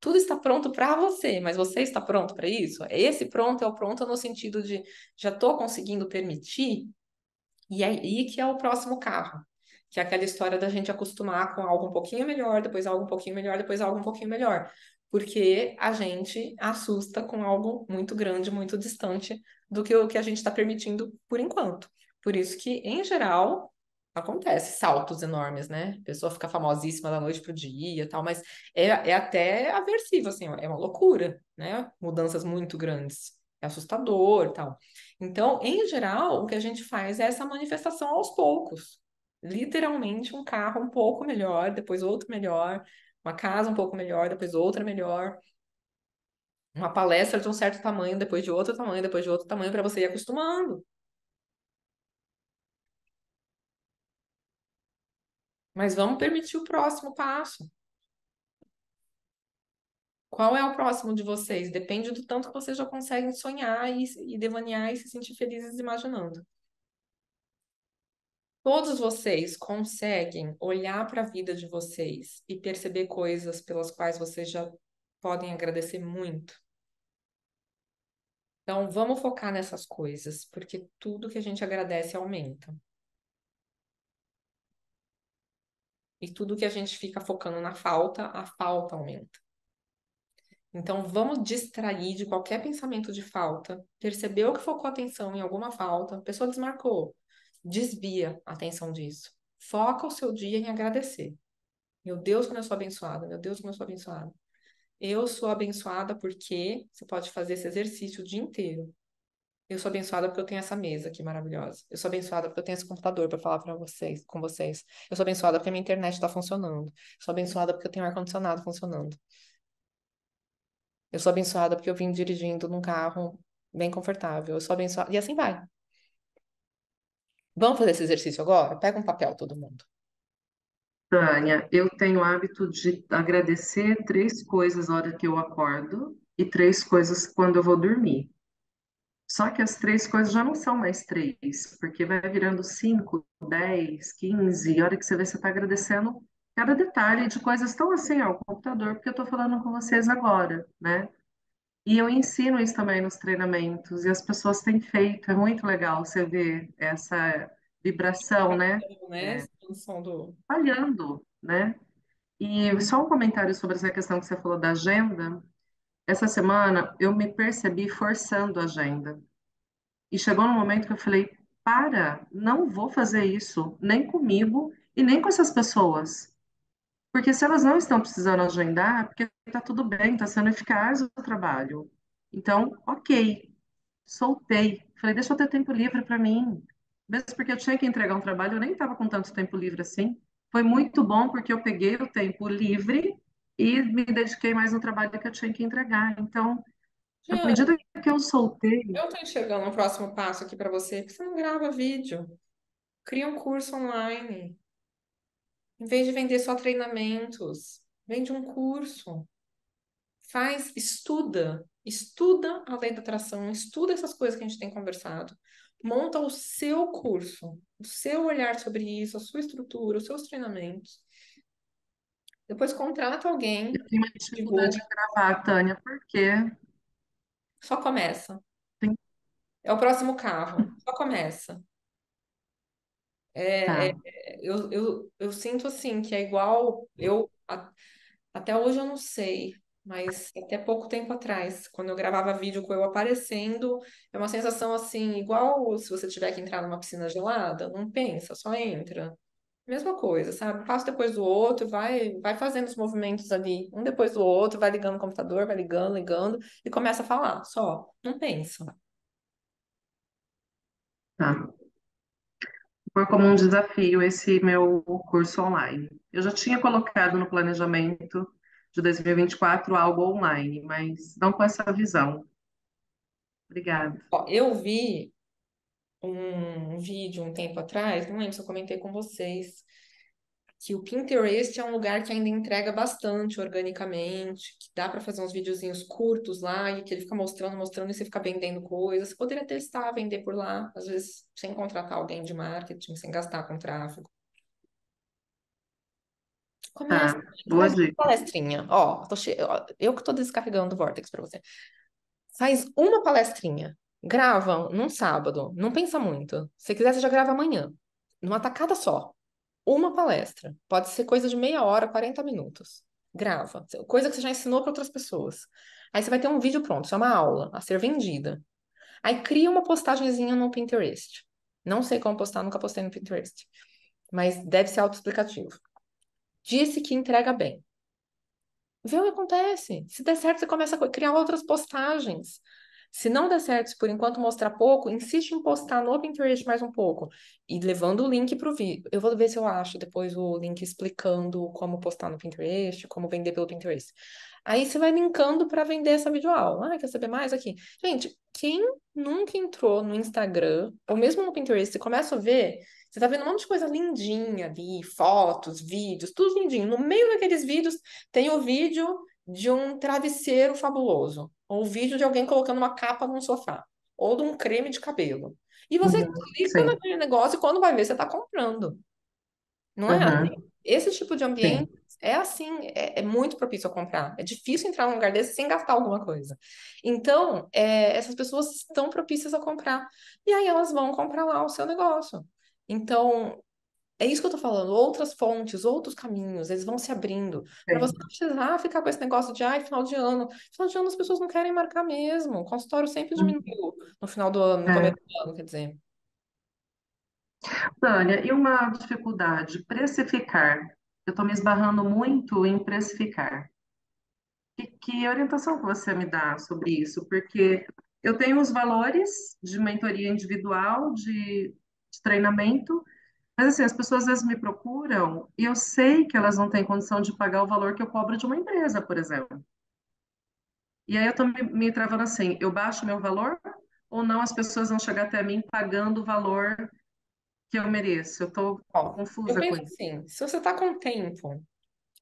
tudo está pronto para você, mas você está pronto para isso? Esse pronto é o pronto no sentido de já estou conseguindo permitir, e aí que é o próximo carro. Que é aquela história da gente acostumar com algo um pouquinho melhor, depois algo um pouquinho melhor, depois algo um pouquinho melhor. Porque a gente assusta com algo muito grande, muito distante do que o que a gente está permitindo por enquanto. Por isso que, em geral, acontece saltos enormes, né? A pessoa fica famosíssima da noite pro dia e tal, mas é, é até aversivo, assim, é uma loucura, né? Mudanças muito grandes. É assustador tal. Então, em geral, o que a gente faz é essa manifestação aos poucos literalmente um carro um pouco melhor, depois outro melhor, uma casa um pouco melhor, depois outra melhor, uma palestra de um certo tamanho, depois de outro tamanho, depois de outro tamanho, para você ir acostumando. Mas vamos permitir o próximo passo. Qual é o próximo de vocês? Depende do tanto que vocês já conseguem sonhar e, e devanear e se sentir felizes imaginando. Todos vocês conseguem olhar para a vida de vocês e perceber coisas pelas quais vocês já podem agradecer muito. Então, vamos focar nessas coisas, porque tudo que a gente agradece aumenta. E tudo que a gente fica focando na falta, a falta aumenta. Então, vamos distrair de qualquer pensamento de falta. Percebeu que focou atenção em alguma falta, a pessoa desmarcou. Desvia a atenção disso. Foca o seu dia em agradecer. Meu Deus, como eu sou abençoada. Meu Deus, como eu sou abençoada. Eu sou abençoada porque você pode fazer esse exercício o dia inteiro. Eu sou abençoada porque eu tenho essa mesa aqui maravilhosa. Eu sou abençoada porque eu tenho esse computador para falar para vocês, com vocês. Eu sou abençoada porque a minha internet está funcionando. Eu sou abençoada porque eu tenho ar condicionado funcionando. Eu sou abençoada porque eu vim dirigindo num carro bem confortável. Eu sou abençoada e assim vai. Vamos fazer esse exercício agora? Pega um papel, todo mundo. Tânia, eu tenho o hábito de agradecer três coisas na hora que eu acordo e três coisas quando eu vou dormir. Só que as três coisas já não são mais três, porque vai virando cinco, dez, quinze, e a hora que você vê, você está agradecendo cada detalhe de coisas tão assim, ó, o computador, porque eu estou falando com vocês agora, né? E eu ensino isso também nos treinamentos, e as pessoas têm feito, é muito legal você ver essa vibração, né? Né? É, do... falhando, né? E só um comentário sobre essa questão que você falou da agenda. essa semana eu me percebi forçando a agenda. E chegou no momento que eu falei: para, não vou fazer isso, nem comigo e nem com essas pessoas. Porque se elas não estão precisando agendar, é porque está tudo bem, está sendo eficaz o trabalho. Então, ok, soltei. Falei, deixa eu ter tempo livre para mim. Mesmo porque eu tinha que entregar um trabalho, eu nem estava com tanto tempo livre assim. Foi muito bom porque eu peguei o tempo livre e me dediquei mais no trabalho que eu tinha que entregar. Então, à Jean, medida que eu soltei, eu tô enxergando um próximo passo aqui para você, porque você não grava vídeo. Cria um curso online. Em vez de vender só treinamentos, vende um curso. Faz, estuda, estuda a lei da atração, estuda essas coisas que a gente tem conversado. Monta o seu curso, o seu olhar sobre isso, a sua estrutura, os seus treinamentos. Depois contrata alguém, eu tenho uma dificuldade em gravar, Tânia, porque só começa. tem... É o próximo carro, só começa. É, é, Tá, eu, eu, eu sinto assim que é igual eu a- até hoje eu não sei, mas até pouco tempo atrás, quando eu gravava vídeo com eu aparecendo, é uma sensação assim, igual se você tiver que entrar numa piscina gelada, não pensa, só entra. Mesma coisa, sabe? Um passo depois do outro, vai, vai fazendo os movimentos ali, um depois do outro, vai ligando o computador, vai ligando, ligando, e começa a falar, só, não pensa. tá. Foi como um desafio esse meu curso online. Eu já tinha colocado no planejamento de 2024 algo online, mas não com essa visão. Obrigada. Eu vi um vídeo um tempo atrás, não lembro se eu comentei com vocês, que o Pinterest é um lugar que ainda entrega bastante organicamente, que dá para fazer uns videozinhos curtos lá e que ele fica mostrando, mostrando e você fica vendendo coisas. Você poderia testar, vender por lá, às vezes sem contratar alguém de marketing, sem gastar com tráfego. Começa, Tá, boa dica. palestrinha. Ó, che... eu que tô descarregando o Vortex para você. Faz uma palestrinha. Grava num sábado. Não pensa muito. Se quiser, você já grava amanhã. Numa tacada só. Uma palestra. Pode ser coisa de meia hora, 40 minutos. Grava. Coisa que você já ensinou para outras pessoas. Aí você vai ter um vídeo pronto. Isso é uma aula a ser vendida. Aí cria uma postagenzinha no Pinterest. Não sei como postar, nunca postei no Pinterest. Mas deve ser autoexplicativo. Disse que entrega bem. Vê o que acontece. Se der certo, você começa a criar outras postagens. Se não der certo, se por enquanto mostrar pouco, insiste em postar no Pinterest mais um pouco. E levando o link para o vídeo. Eu vou ver se eu acho depois o link explicando como postar no Pinterest, como vender pelo Pinterest. Aí você vai linkando para vender essa videoaula. Ah, quer saber mais aqui? Gente, quem nunca entrou no Instagram, ou mesmo no Pinterest, você começa a ver, você tá vendo um monte de coisa lindinha ali, fotos, vídeos, tudo lindinho. No meio daqueles vídeos tem o vídeo de um travesseiro fabuloso, ou o vídeo de alguém colocando uma capa num sofá, ou de um creme de cabelo. E você Uhum, clica sim. naquele negócio e quando vai ver, você está comprando. Não é assim. Uhum, Esse tipo de ambiente sim. é assim, é, é muito propício a comprar. É difícil entrar num lugar desse sem gastar alguma coisa. Então, é, essas pessoas estão propícias a comprar. E aí elas vão comprar lá o seu negócio. Então, é isso que eu tô falando. Outras fontes, outros caminhos, eles vão se abrindo. Para você não precisar ficar com esse negócio de, ai, final de ano. Final de ano as pessoas não querem marcar mesmo. O consultório sempre Uhum, diminuiu no final do ano, no é. começo do ano, quer dizer. Tânia, e uma dificuldade, precificar. Eu estou me esbarrando muito em precificar. Que, que orientação que você me dá sobre isso? Porque eu tenho os valores de mentoria individual, de, de treinamento, mas assim, as pessoas às vezes me procuram e eu sei que elas não têm condição de pagar o valor que eu cobro de uma empresa, por exemplo. E aí eu estou me, me travando assim, eu baixo meu valor ou não as pessoas vão chegar até mim pagando o valor que eu mereço? Eu estou Ó, eu confusa com isso. assim, se você tá com tempo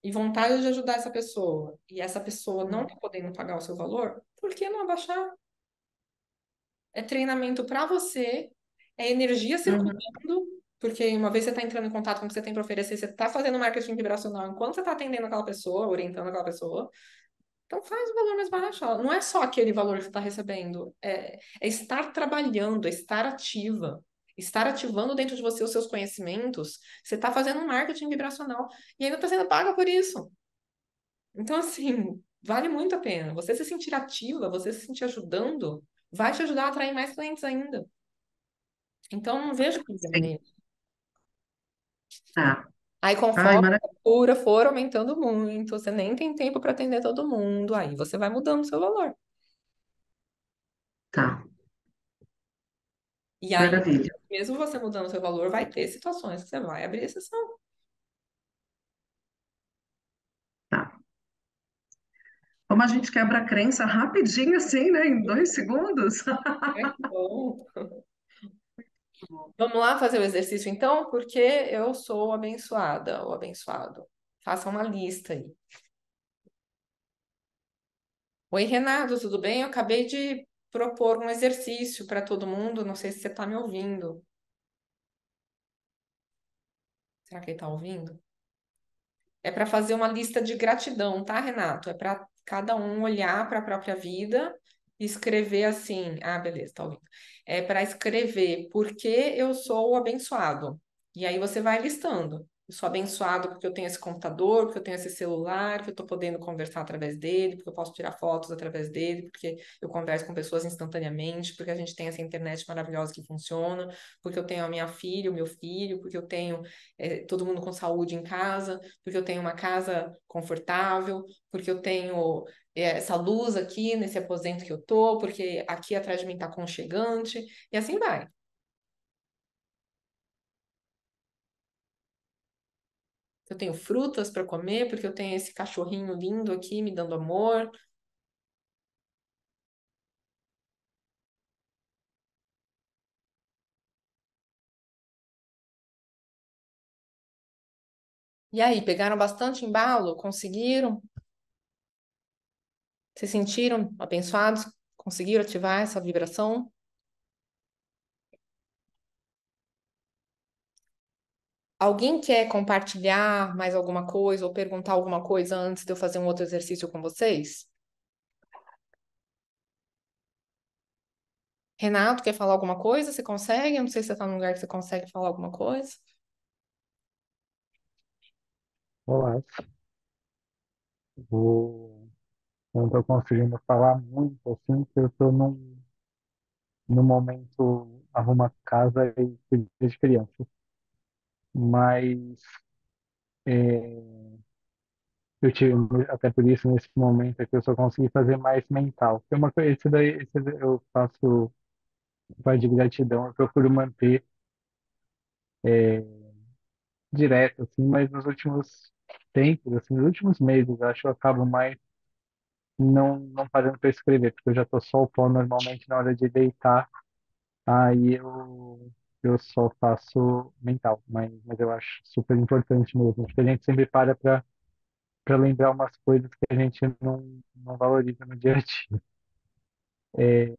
e vontade de ajudar essa pessoa, e essa pessoa não tá podendo pagar o seu valor, por que não abaixar? É treinamento para você, é energia Uhum, circulando, porque uma vez você está entrando em contato com o que você tem para oferecer, você está fazendo marketing vibracional enquanto você está atendendo aquela pessoa, orientando aquela pessoa. Então faz o valor mais baixo. Não é só aquele valor que você está recebendo, é, é estar trabalhando, é estar ativa. Estar ativando dentro de você os seus conhecimentos, você está fazendo um marketing vibracional e ainda está sendo paga por isso. Então, assim, vale muito a pena. Você se sentir ativa, você se sentir ajudando, vai te ajudar a atrair mais clientes ainda. Então, não vejo nisso. Tá. Aí, Ai, conforme a maravilha. procura for aumentando muito, você nem tem tempo para atender todo mundo, aí você vai mudando o seu valor. Tá. E aí, Maravilha. mesmo você mudando o seu valor, vai ter situações que você vai abrir exceção. Tá. Como a gente quebra a crença rapidinho assim, né? Em dois segundos. É bom. Vamos lá fazer o exercício então, porque eu sou abençoada ou abençoado. Faça uma lista aí. Oi, Renato, tudo bem? Eu acabei de propor um exercício para todo mundo. Não sei se você está me ouvindo. Será que ele está ouvindo? É para fazer uma lista de gratidão, tá, Renato? É para cada um olhar para a própria vida escrever assim. Ah, beleza, tá ouvindo. É para escrever por que eu sou abençoado. E aí você vai listando. Eu sou abençoado porque eu tenho esse computador, porque eu tenho esse celular, porque eu estou podendo conversar através dele, porque eu posso tirar fotos através dele, porque eu converso com pessoas instantaneamente, porque a gente tem essa internet maravilhosa que funciona, porque eu tenho a minha filha, o meu filho, porque eu tenho é, todo mundo com saúde em casa, porque eu tenho uma casa confortável, porque eu tenho essa luz aqui nesse aposento que eu tô, porque aqui atrás de mim tá aconchegante, e assim vai. Eu tenho frutas para comer, porque eu tenho esse cachorrinho lindo aqui me dando amor. E aí, pegaram bastante embalo? Conseguiram? Se sentiram abençoados? Conseguiram ativar essa vibração? Alguém quer compartilhar mais alguma coisa ou perguntar alguma coisa antes de eu fazer um outro exercício com vocês? Renato, quer falar alguma coisa? Você consegue? Eu não sei se você está num lugar que você consegue falar alguma coisa. Olá, vou, não estou conseguindo falar muito assim, porque eu estou num, num momento arruma casa e cuidar de crianças. Mas é, eu tive, até por isso, nesse momento aqui, eu só consegui fazer mais mental. Tem uma coisa, esse daí, esse daí eu faço parte de gratidão, eu procuro manter é, direto, assim, mas nos últimos tempos, assim, nos últimos meses, acho que eu acabo mais não, não parando para escrever, porque eu já tô só o pó normalmente na hora de deitar, aí eu, eu só faço mental, mas, mas eu acho super importante mesmo, porque a gente sempre para para para lembrar umas coisas que a gente não, não valoriza no dia a dia. É,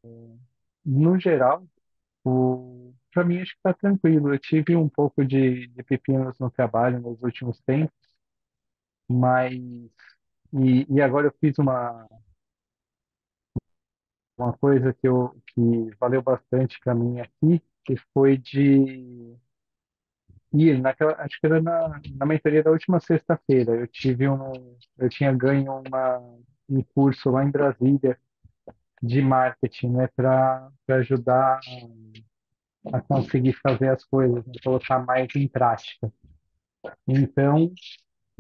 no geral, o, para mim acho que está tranquilo. Eu tive um pouco de, de pepinos no trabalho nos últimos tempos, mas e, e agora eu fiz uma uma coisa que eu que valeu bastante para mim aqui, que foi de ir naquela, acho que era na, na mentoria da última sexta-feira. Eu tive um, eu tinha ganho uma, um curso lá em Brasília de marketing, né, para ajudar a, a conseguir fazer as coisas, né, colocar mais em prática. Então,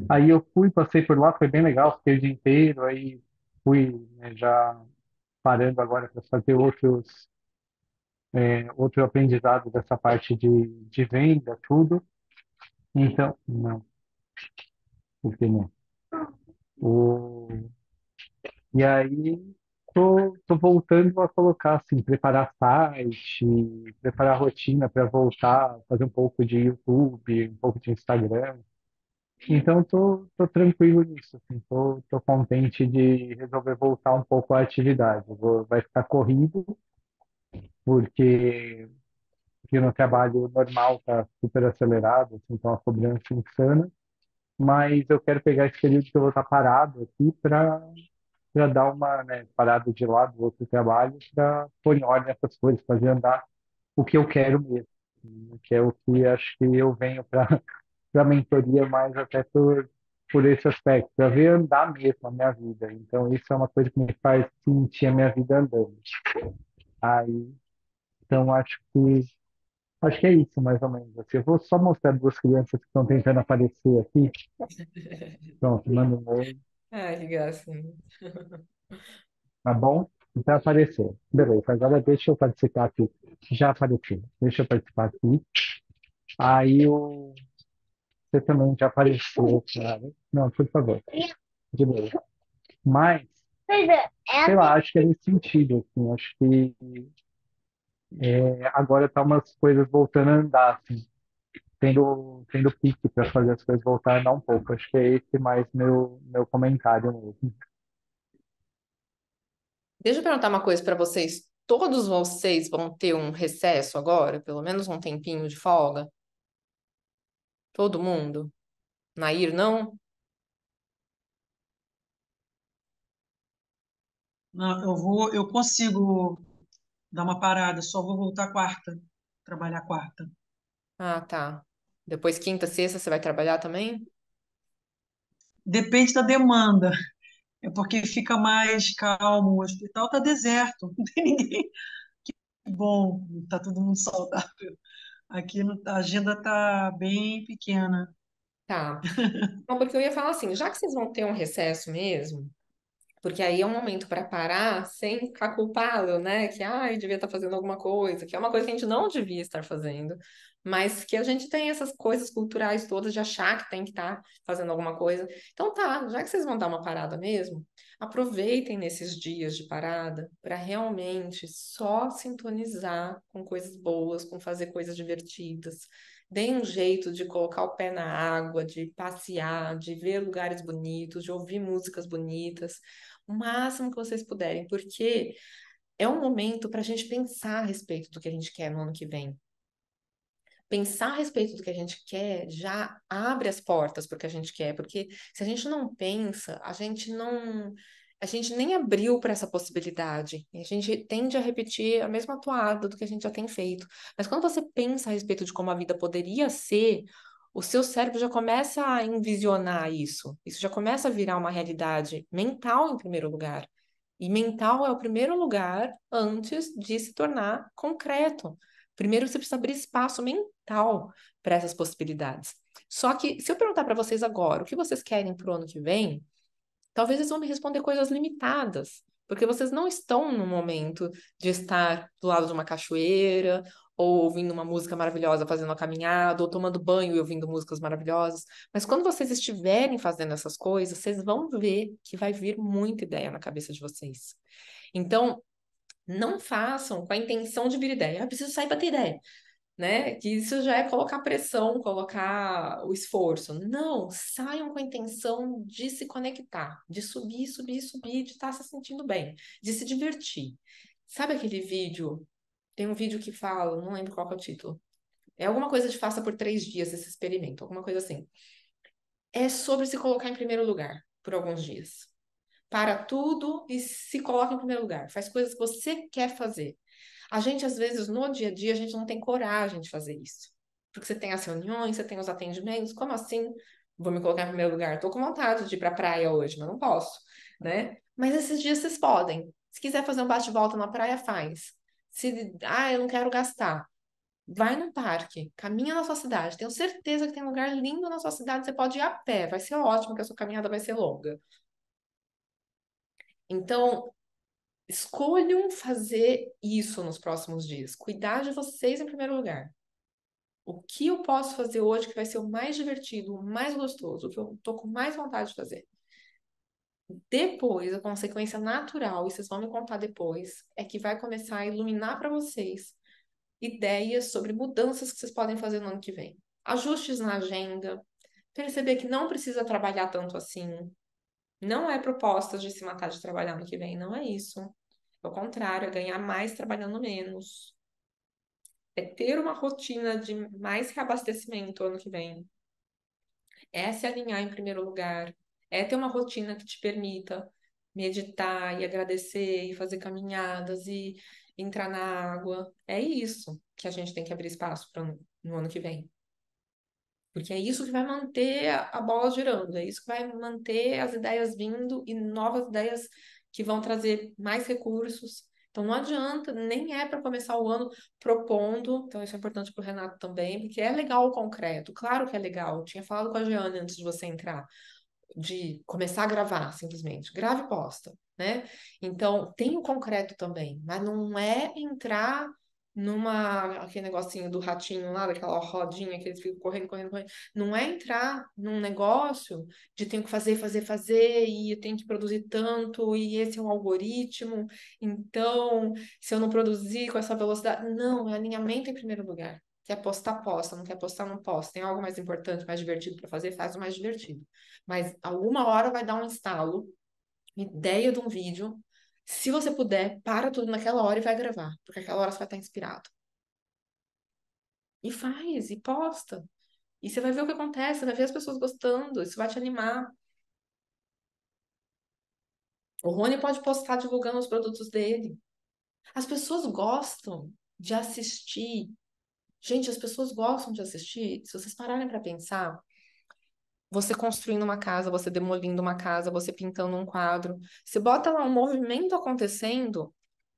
aí eu fui, passei por lá, foi bem legal, fiquei o dia inteiro, aí fui, né, já parando agora para fazer outros é, outro aprendizado dessa parte de, de venda, tudo. Então, não, por que não? O, e aí, tô, tô voltando a colocar, assim, preparar site, preparar rotina para voltar, fazer um pouco de YouTube, um pouco de Instagram. Então, tô, tô tranquilo nisso, assim, tô, tô contente de resolver voltar um pouco à atividade. Vou, vai ficar corrido, porque porque no trabalho normal está super acelerado, assim, então a cobrança é insana, mas eu quero pegar esse período que eu vou estar parado aqui para para dar uma, né, parada de lado do outro trabalho para pôr em ordem essas coisas, fazer andar o que eu quero mesmo, né, que é o que acho que eu venho para para a mentoria mais até por por esse aspecto, para ver andar mesmo a minha vida. Então, isso é uma coisa que me faz sentir a minha vida andando. Aí, então, acho que acho que é isso, mais ou menos. Assim, eu vou só mostrar duas crianças que estão tentando aparecer aqui. Pronto, manda um oi. Ai, que gracinha. Tá bom? Então apareceu. Beleza, agora deixa eu participar aqui. Já apareceu. Deixa eu participar aqui. Aí o... você também já apareceu, claro. Não, por favor. De boa. Mas, sei lá, acho que é nesse sentido, assim. Acho que é, agora tá umas coisas voltando a andar, assim. Tendo, tendo pique para fazer as coisas voltar a andar um pouco. Acho que é esse mais meu, meu comentário mesmo. Deixa eu perguntar uma coisa para vocês. Todos vocês vão ter um recesso agora? Pelo menos um tempinho de folga? Todo mundo? Nair, não? Não, eu vou, eu consigo dar uma parada, só vou voltar quarta, trabalhar quarta. Ah, tá. Depois quinta, sexta, você vai trabalhar também? Depende da demanda. É porque fica mais calmo, o hospital está deserto, não tem ninguém. Que bom, está todo mundo saudável. Aqui a agenda está bem pequena. Tá. Não, porque eu ia falar assim, já que vocês vão ter um recesso mesmo, porque aí é um momento para parar sem ficar culpado, né? Que, ai, devia estar fazendo alguma coisa, que é uma coisa que a gente não devia estar fazendo, mas que a gente tem essas coisas culturais todas de achar que tem que estar fazendo alguma coisa. Então tá, já que vocês vão dar uma parada mesmo, aproveitem nesses dias de parada para realmente só sintonizar com coisas boas, com fazer coisas divertidas. Deem um jeito de colocar o pé na água, de passear, de ver lugares bonitos, de ouvir músicas bonitas o máximo que vocês puderem, porque é um momento para a gente pensar a respeito do que a gente quer no ano que vem. Pensar a respeito do que a gente quer já abre as portas para o que a gente quer, porque se a gente não pensa, a gente não. A gente nem abriu para essa possibilidade. A gente tende a repetir a mesma toada do que a gente já tem feito. Mas quando você pensa a respeito de como a vida poderia ser, o seu cérebro já começa a envisionar isso. Isso já começa a virar uma realidade mental em primeiro lugar. E mental é o primeiro lugar antes de se tornar concreto. Primeiro você precisa abrir espaço mental para essas possibilidades. Só que se eu perguntar para vocês agora o que vocês querem para o ano que vem, talvez eles vão me responder coisas limitadas, porque vocês não estão no momento de estar do lado de uma cachoeira ou ouvindo uma música maravilhosa fazendo a caminhada, ou tomando banho e ouvindo músicas maravilhosas. Mas quando vocês estiverem fazendo essas coisas, vocês vão ver que vai vir muita ideia na cabeça de vocês. Então, não façam com a intenção de vir ideia. Ah, preciso sair para ter ideia. Né? Que isso já é colocar pressão, colocar o esforço. Não, saiam com a intenção de se conectar, de subir, subir, subir, de estar se sentindo bem, de se divertir. Sabe aquele vídeo tem um vídeo que fala, não lembro qual é o título. É alguma coisa de faça por três dias esse experimento, alguma coisa assim. É sobre se colocar em primeiro lugar por alguns dias. Para tudo e se coloca em primeiro lugar. Faz coisas que você quer fazer. A gente, às vezes, no dia a dia, a gente não tem coragem de fazer isso. Porque você tem as reuniões, você tem os atendimentos. Como assim vou me colocar em primeiro lugar? Estou com vontade de ir para a praia hoje, mas não posso, né? Mas esses dias vocês podem. Se quiser fazer um bate-volta na praia, faz. Se, ah, eu não quero gastar. Vai no parque, caminha na sua cidade. Tenho certeza que tem um lugar lindo na sua cidade, você pode ir a pé. Vai ser ótimo, que a sua caminhada vai ser longa. Então, escolham fazer isso nos próximos dias. Cuidar de vocês em primeiro lugar. O que eu posso fazer hoje que vai ser o mais divertido, o mais gostoso, o que eu tô com mais vontade de fazer? Depois, a consequência natural, e vocês vão me contar depois, é que vai começar a iluminar para vocês ideias sobre mudanças que vocês podem fazer no ano que vem. Ajustes na agenda, perceber que não precisa trabalhar tanto assim. Não é proposta de se matar de trabalhar no que vem, não é isso. Ao contrário, é ganhar mais trabalhando menos. É ter uma rotina de mais reabastecimento ano que vem. É se alinhar em primeiro lugar é ter uma rotina que te permita meditar e agradecer e fazer caminhadas e entrar na água. É isso que a gente tem que abrir espaço para no ano que vem. Porque é isso que vai manter a bola girando, é isso que vai manter as ideias vindo e novas ideias que vão trazer mais recursos. Então não adianta, nem é para começar o ano propondo. Então isso é importante para o Renato também, porque é legal o concreto. Claro que é legal. Eu tinha falado com a Jeane antes de você entrar, de começar a gravar simplesmente. Grave e posta, né? Então tem o concreto também, mas não é entrar numa aquele negocinho do ratinho lá, daquela rodinha que eles ficam correndo, correndo, correndo. Não é entrar num negócio de tenho que fazer, fazer, fazer e eu tenho que produzir tanto e esse é o algoritmo. Então, se eu não produzir com essa velocidade, não, é alinhamento em primeiro lugar. Quer postar, posta, não quer postar, não posta. Tem algo mais importante, mais divertido para fazer, faz o mais divertido. Mas alguma hora vai dar um instalo, ideia de um vídeo se você puder, para tudo naquela hora e vai gravar, porque aquela hora você vai estar inspirado. E faz, e posta. E você vai ver o que acontece, você vai ver as pessoas gostando, isso vai te animar. O Rony pode postar divulgando os produtos dele. As pessoas gostam de assistir. Gente, as pessoas gostam de assistir. Se vocês pararem para pensar, você construindo uma casa, você demolindo uma casa, você pintando um quadro. Você bota lá um movimento acontecendo,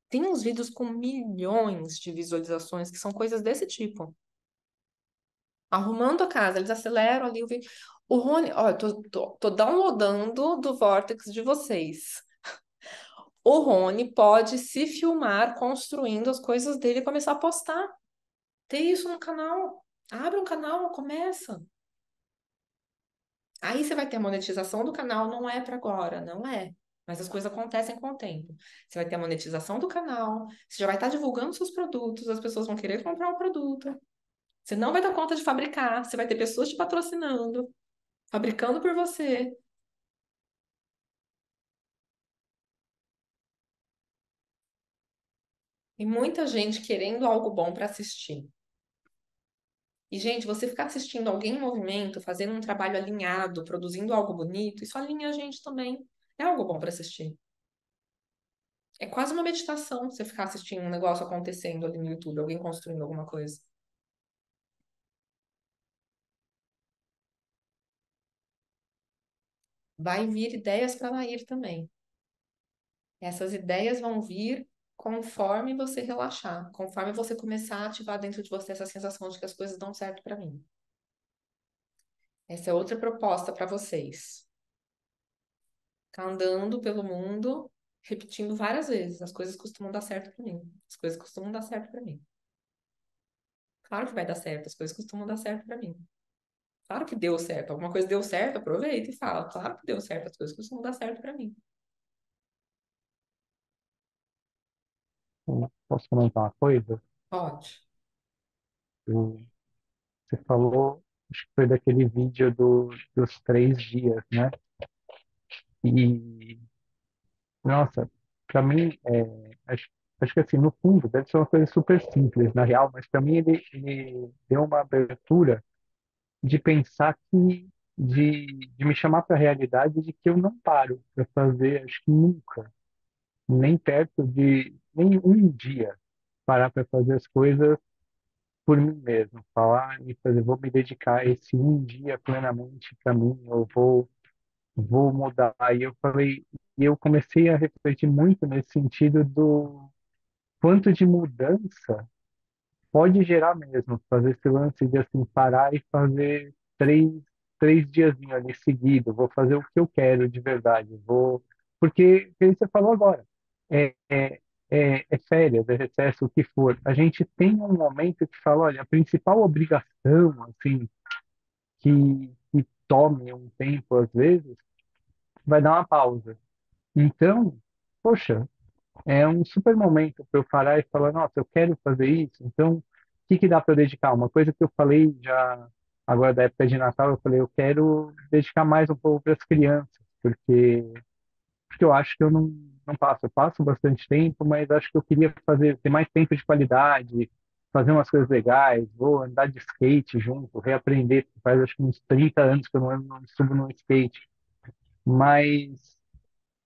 tem uns vídeos com milhões de visualizações que são coisas desse tipo. Arrumando a casa, eles aceleram ali o vídeo. O Rony, ó, tô, tô, tô downloadando do Vortex de vocês. O Rony pode se filmar construindo as coisas dele e começar a postar. Tem isso no canal. Abre um canal, começa. Aí você vai ter a monetização do canal, não é para agora, não é. Mas as coisas acontecem com o tempo. Você vai ter a monetização do canal, você já vai estar divulgando seus produtos, as pessoas vão querer comprar o produto. Você não vai dar conta de fabricar, você vai ter pessoas te patrocinando, fabricando por você. E muita gente querendo algo bom para assistir. E, gente, você ficar assistindo alguém em movimento, fazendo um trabalho alinhado, produzindo algo bonito, isso alinha a gente também. É algo bom para assistir. É quase uma meditação você ficar assistindo um negócio acontecendo ali no YouTube, alguém construindo alguma coisa. Vai vir ideias para Nair também. Essas ideias vão vir conforme você relaxar, conforme você começar a ativar dentro de você essa sensação de que as coisas dão certo para mim. Essa é outra proposta para vocês. Ficar andando pelo mundo, repetindo várias vezes. As coisas costumam dar certo para mim. As coisas costumam dar certo para mim. Claro que vai dar certo, as coisas costumam dar certo para mim. Claro que deu certo. Alguma coisa deu certo, aproveita e fala. Claro que deu certo, as coisas costumam dar certo para mim. Posso comentar uma coisa? Pode. Eu- Você falou, acho que foi daquele vídeo do, dos três dias, né? E, nossa, para mim, é, acho, acho que assim, no fundo, deve ser uma coisa super simples, na real, mas para mim ele, ele deu uma abertura de pensar que, de, de me chamar para a realidade de que eu não paro para fazer, acho que nunca, nem perto de, nem um dia, parar para fazer as coisas por mim mesmo, falar e fazer, vou me dedicar esse um dia plenamente para mim, eu vou vou mudar. E eu falei, e eu comecei a refletir muito nesse sentido do quanto de mudança pode gerar mesmo, fazer esse lance de assim parar e fazer três três diazinhos ali seguido, vou fazer o que eu quero de verdade, vou porque que você falou agora é, é, é, é férias, é recesso, o que for. A gente tem um momento que fala, olha, a principal obrigação, assim, que, que tome um tempo às vezes, vai dar uma pausa. Então, poxa, é um super momento para eu parar e falar, nossa, eu quero fazer isso. Então, o que que dá para eu dedicar? Uma coisa que eu falei já agora da época de Natal, eu falei, eu quero dedicar mais um pouco para as crianças, porque porque eu acho que eu não, não passo. Eu passo bastante tempo, mas acho que eu queria fazer, ter mais tempo de qualidade, fazer umas coisas legais, vou andar de skate junto, reaprender. Faz acho que uns 30 anos que eu não, não subo no skate. Mas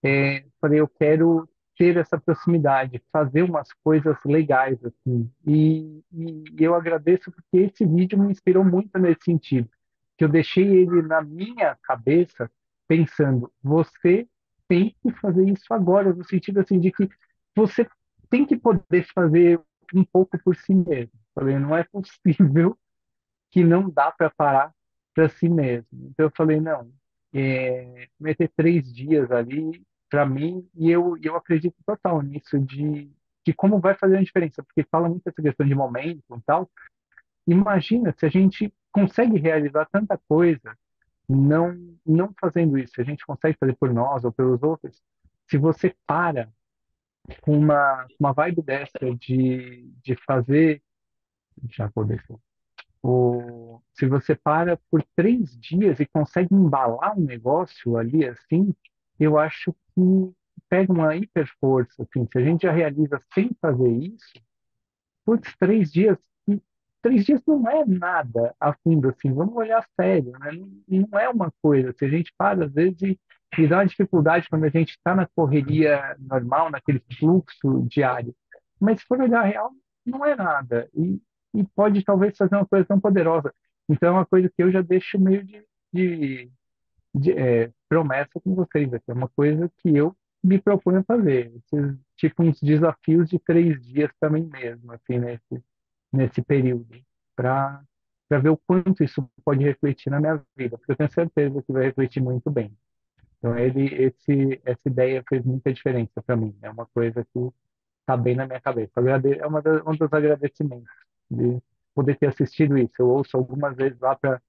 é, falei, eu quero ter essa proximidade, fazer umas coisas legais assim. E, e eu agradeço porque esse vídeo me inspirou muito nesse sentido. que eu deixei ele na minha cabeça pensando, você tem que fazer isso agora, no sentido assim de que você tem que poder fazer um pouco por si mesmo. Falei, não é possível que não dá para parar para si mesmo. Então eu falei, não, é, vai ter três dias ali para mim e eu, eu acredito total nisso de, de como vai fazer a diferença, porque fala muito essa questão de momento e tal. Imagina se a gente consegue realizar tanta coisa não não fazendo isso, a gente consegue fazer por nós ou pelos outros. Se você para com uma, uma vibe dessa de, de fazer, já descer. O, se você para por três dias e consegue embalar um negócio ali assim, eu acho que pega uma hiper força. Assim, se a gente já realiza sem fazer isso, putz, três dias, três dias não é nada a fundo, assim, vamos olhar sério, né? Não, é uma coisa. Se a gente para, às vezes, e, dá uma dificuldade quando a gente está na correria normal, naquele fluxo diário. Mas se for olhar real, não é nada. E, e pode talvez fazer uma coisa tão poderosa. Então é uma coisa que eu já deixo meio de, de, de é, promessa com vocês aqui. É uma coisa que eu me proponho a fazer. Esses, tipo uns desafios de três dias também mesmo, assim, nesse, nesse período, para ver o quanto isso pode refletir na minha vida, porque eu tenho certeza que vai refletir muito bem. Então ele, esse, essa ideia fez muita diferença para mim. É uma coisa que está bem na minha cabeça. É uma das, um dos agradecimentos de poder ter assistido isso. Eu ouço algumas vezes lá para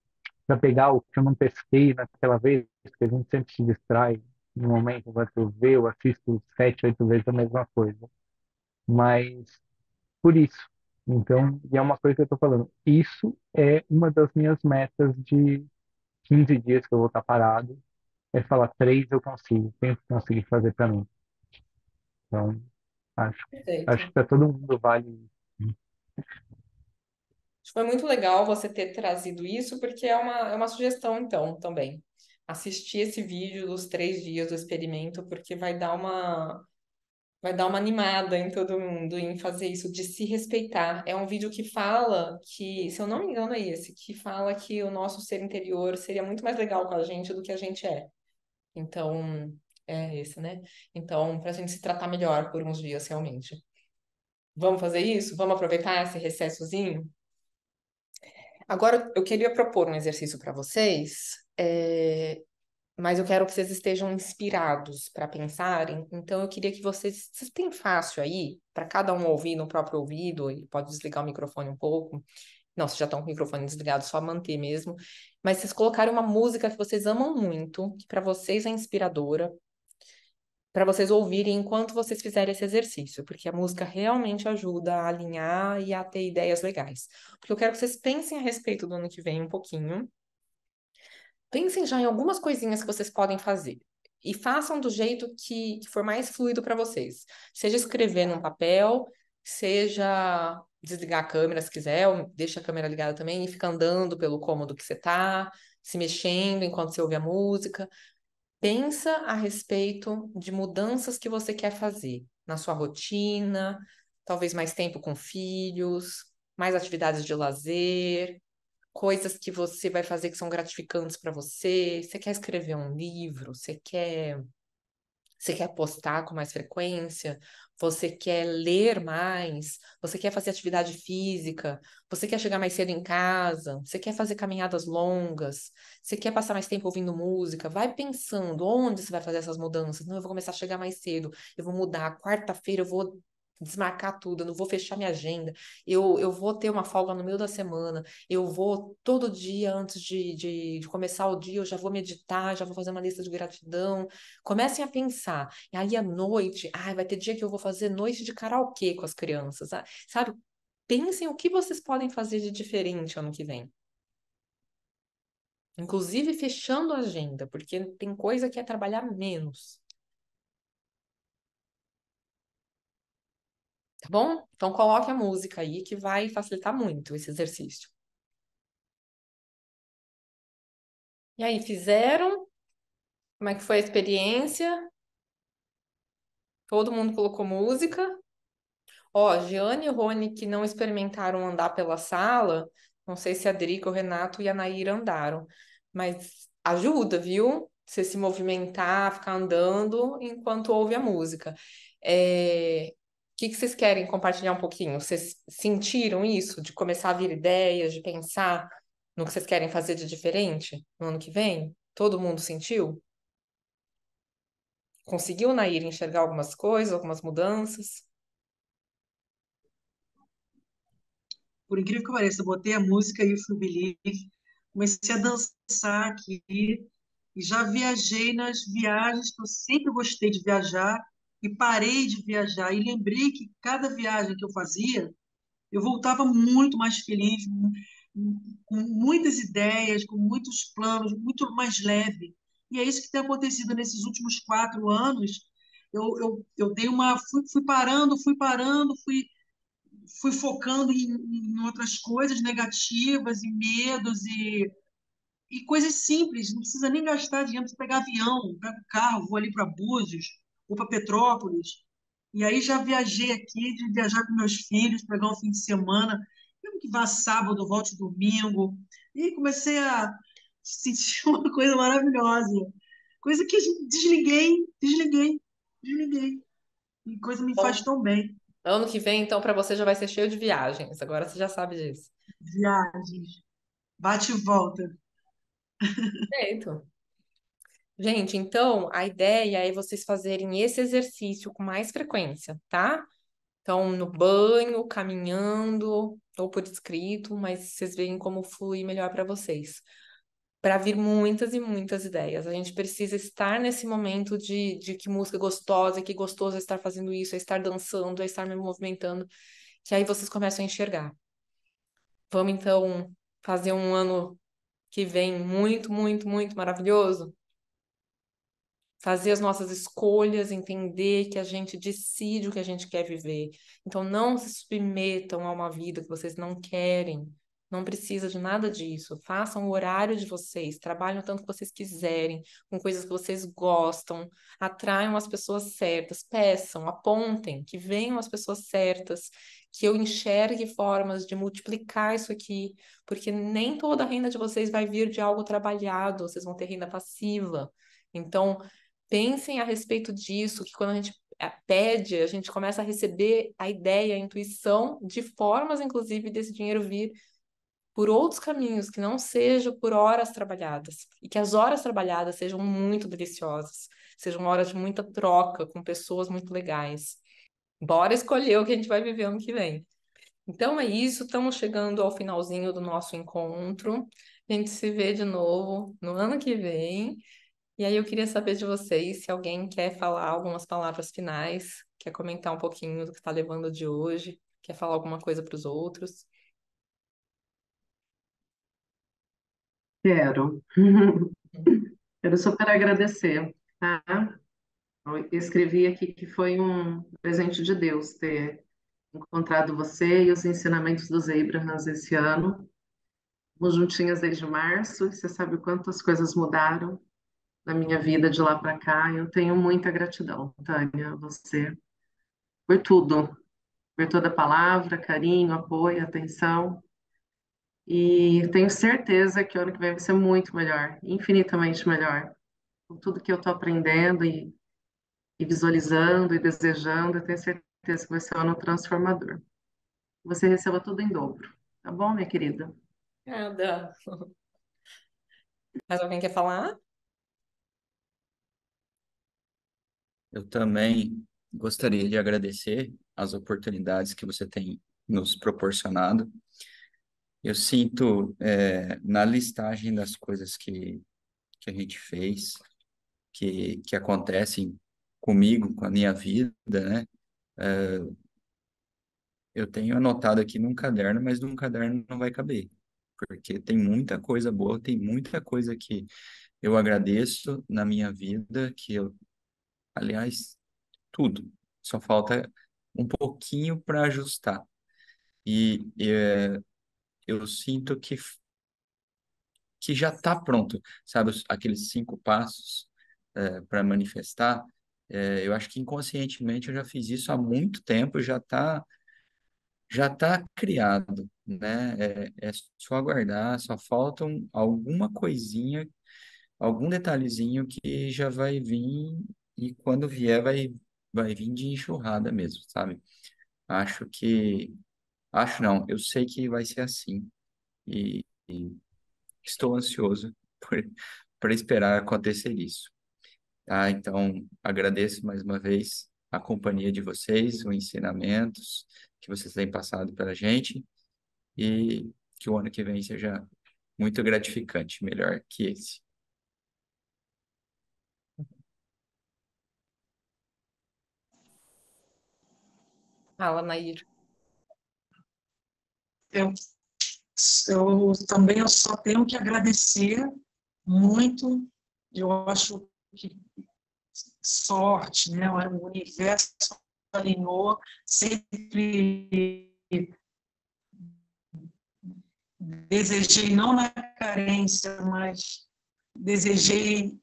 pegar o que eu não pesquei naquela vez, porque a gente sempre se distrai no momento, enquanto eu ver, eu assisto sete, oito vezes a mesma coisa. Mas por isso. Então, e é uma coisa que eu estou falando. Isso é uma das minhas metas de 15 dias que eu vou estar parado. É falar, três eu consigo, tenho que conseguir fazer para mim. Então, acho, acho que para todo mundo vale foi muito legal você ter trazido isso, porque é uma, é uma sugestão, então, também. Assistir esse vídeo dos três dias do experimento, porque vai dar uma, vai dar uma animada em todo mundo em fazer isso, de se respeitar. É um vídeo que fala que, se eu não me engano, é esse, que fala que o nosso ser interior seria muito mais legal com a gente do que a gente é. Então, é esse, né? Então, para a gente se tratar melhor por uns dias, realmente. Vamos fazer isso? Vamos aproveitar esse recessozinho? Agora, eu queria propor um exercício para vocês, é, mas eu quero que vocês estejam inspirados para pensarem. Então, eu queria que vocês. Vocês têm fácil aí, para cada um ouvir no próprio ouvido, e pode desligar o microfone um pouco. Não, vocês já estão com o microfone desligado, só manter mesmo. Mas vocês colocarem uma música que vocês amam muito, que para vocês é inspiradora, para vocês ouvirem enquanto vocês fizerem esse exercício, porque a música realmente ajuda a alinhar e a ter ideias legais. Porque eu quero que vocês pensem a respeito do ano que vem um pouquinho. Pensem já em algumas coisinhas que vocês podem fazer. E façam do jeito que, que for mais fluido para vocês. Seja escrever num papel, seja desligar a câmera se quiser, ou deixa a câmera ligada também e fica andando pelo cômodo que você está, se mexendo enquanto você ouve a música. Pensa a respeito de mudanças que você quer fazer na sua rotina, talvez mais tempo com filhos, mais atividades de lazer, coisas que você vai fazer que são gratificantes para você. Você quer escrever um livro? Você quer você quer postar com mais frequência? Você quer ler mais? Você quer fazer atividade física? Você quer chegar mais cedo em casa? Você quer fazer caminhadas longas? Você quer passar mais tempo ouvindo música? Vai pensando onde você vai fazer essas mudanças. Não, eu vou começar a chegar mais cedo. Eu vou mudar. Quarta-feira eu vou desmarcar tudo, eu não vou fechar minha agenda, eu, eu vou ter uma folga no meio da semana, eu vou todo dia antes de, de, de, começar o dia, eu já vou meditar, já vou fazer uma lista de gratidão. Comecem a pensar. E aí à noite, ai, vai ter dia que eu vou fazer noite de karaokê com as crianças, sabe? Pensem o que vocês podem fazer de diferente ano que vem. Inclusive fechando a agenda, porque tem coisa que é trabalhar menos. Tá bom? Então coloque a música aí que vai facilitar muito esse exercício. E aí, fizeram? Como é que foi a experiência? Todo mundo colocou música? Ó, Giane e Rony, que não experimentaram andar pela sala, Não sei se a Drica, o Renato e a Naira andaram, mas ajuda, viu? Você se movimentar, ficar andando enquanto ouve a música. É... O que que vocês querem compartilhar um pouquinho? Vocês sentiram isso, de começar a vir ideias, de pensar no que vocês querem fazer de diferente no ano que vem? Todo mundo sentiu? Conseguiu, Nair, enxergar algumas coisas, algumas mudanças? Por incrível que pareça, eu botei a música You Feel Believe, comecei a dançar aqui e já viajei nas viagens que eu sempre gostei de viajar e parei de viajar e lembrei que cada viagem que eu fazia, eu voltava muito mais feliz, com muitas ideias, com muitos planos, muito mais leve. E é isso que tem acontecido nesses últimos quatro anos. Eu, eu, eu dei uma, fui, fui parando, fui parando, fui, fui focando em, em outras coisas negativas e medos e, e coisas simples. Não precisa nem gastar dinheiro, precisa pegar avião, pego o carro, vou ali para Búzios ou para Petrópolis. E aí já viajei aqui, de viajar com meus filhos, pegar um fim de semana, mesmo que vá sábado, volte domingo. E comecei a senti uma coisa maravilhosa. Coisa que desliguei, desliguei, desliguei. E coisa me faz tão bem. Ano que vem, então, para você já vai ser cheio de viagens. Agora você já sabe disso. Viagens. Bate e volta. Perfeito. Gente, então, a ideia é vocês fazerem esse exercício com mais frequência, tá? Então, no banho, caminhando, ou por escrito, mas vocês veem como flui melhor para vocês para vir muitas e muitas ideias. A gente precisa estar nesse momento de, de que música gostosa, que gostoso é estar fazendo isso, é estar dançando, é estar me movimentando, que aí vocês começam a enxergar. Vamos então fazer um ano que vem muito, muito, muito maravilhoso? Fazer as nossas escolhas, entender que a gente decide o que a gente quer viver. Então, não se submetam a uma vida que vocês não querem não precisa de nada disso. Façam o horário de vocês, trabalhem o tanto que vocês quiserem, com coisas que vocês gostam, atraiam as pessoas certas, peçam, apontem, que venham as pessoas certas, que eu enxergue formas de multiplicar isso aqui, porque nem toda a renda de vocês vai vir de algo trabalhado, vocês vão ter renda passiva. Então, pensem a respeito disso, que quando a gente eh, pede, a gente começa a receber a ideia, a intuição de formas, inclusive, desse dinheiro vir por outros caminhos que não sejam por horas trabalhadas e que as horas trabalhadas sejam muito deliciosas, sejam horas de muita troca com pessoas muito legais. Bora escolher o que a gente vai viver ano que vem. Então é isso, estamos chegando ao finalzinho do nosso encontro. A gente se vê de novo no ano que vem. E aí eu queria saber de vocês se alguém quer falar algumas palavras finais, quer comentar um pouquinho do que está levando de hoje, quer falar alguma coisa para os outros. Quero. Quero super agradecer, tá? Eu escrevi aqui que foi um presente de Deus ter encontrado você e os ensinamentos dos Abrahams esse ano. Estamos juntinhas desde março, e você sabe quantas coisas mudaram na minha vida de lá para cá. Eu tenho muita gratidão, Tânia, você, por tudo, por toda palavra, carinho, apoio, atenção. E tenho certeza que o ano que vem vai ser muito melhor, infinitamente melhor. Com tudo que eu estou aprendendo e, e visualizando e desejando, eu tenho certeza que vai ser um ano transformador. Você receba tudo em dobro. Tá bom, minha querida? Nada. Mais alguém quer falar? Eu também gostaria de agradecer as oportunidades que você tem nos proporcionado eu sinto é, na listagem das coisas que, que a gente fez, que, que acontecem comigo, com a minha vida, né? É, eu tenho anotado aqui num caderno, mas num caderno não vai caber, porque tem muita coisa boa, tem muita coisa que eu agradeço na minha vida, que eu, aliás, tudo, só falta um pouquinho para ajustar. E, é, eu sinto que, que já está pronto, sabe? Aqueles cinco passos é, para manifestar. É, eu acho que inconscientemente eu já fiz isso há muito tempo, já está já está criado, né? É, é só aguardar, só faltam alguma coisinha, algum detalhezinho que já vai vir e quando vier vai, vai vir de enxurrada mesmo, sabe? Acho que, acho não, eu sei que vai ser assim e, e estou ansioso por, esperar acontecer isso. Tá? Então, agradeço mais uma vez a companhia de vocês, os ensinamentos que vocês têm passado para a gente e que o ano que vem seja muito gratificante, melhor que esse. Fala, Nair. Eu, eu também eu só tenho que agradecer muito. Eu acho que sorte, né? O universo alinhou, sempre desejei, não na carência, mas desejei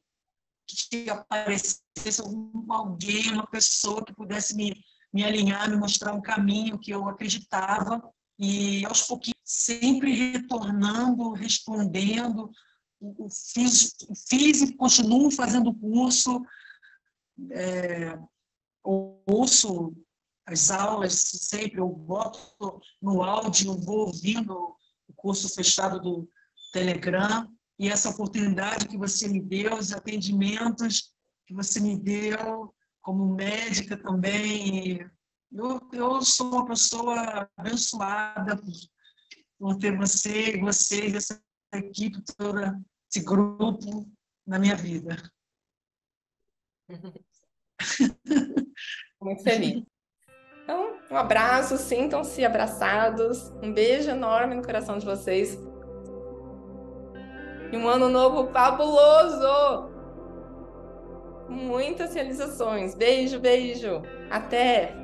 que aparecesse alguém, uma pessoa que pudesse me, me alinhar, me mostrar um caminho que eu acreditava, e aos pouquinhos, sempre retornando, respondendo, fiz, fiz e continuo fazendo curso, é, ouço as aulas sempre, eu boto no áudio, vou ouvindo o curso fechado do Telegram, e essa oportunidade que você me deu, os atendimentos que você me deu como médica também. Eu, eu sou uma pessoa abençoada por, ter você, vocês, essa equipe toda, esse grupo na minha vida. Muito feliz. Então, um abraço, sintam-se abraçados. Um beijo enorme no coração de vocês. E um ano novo fabuloso! Muitas realizações. Beijo, beijo. Até!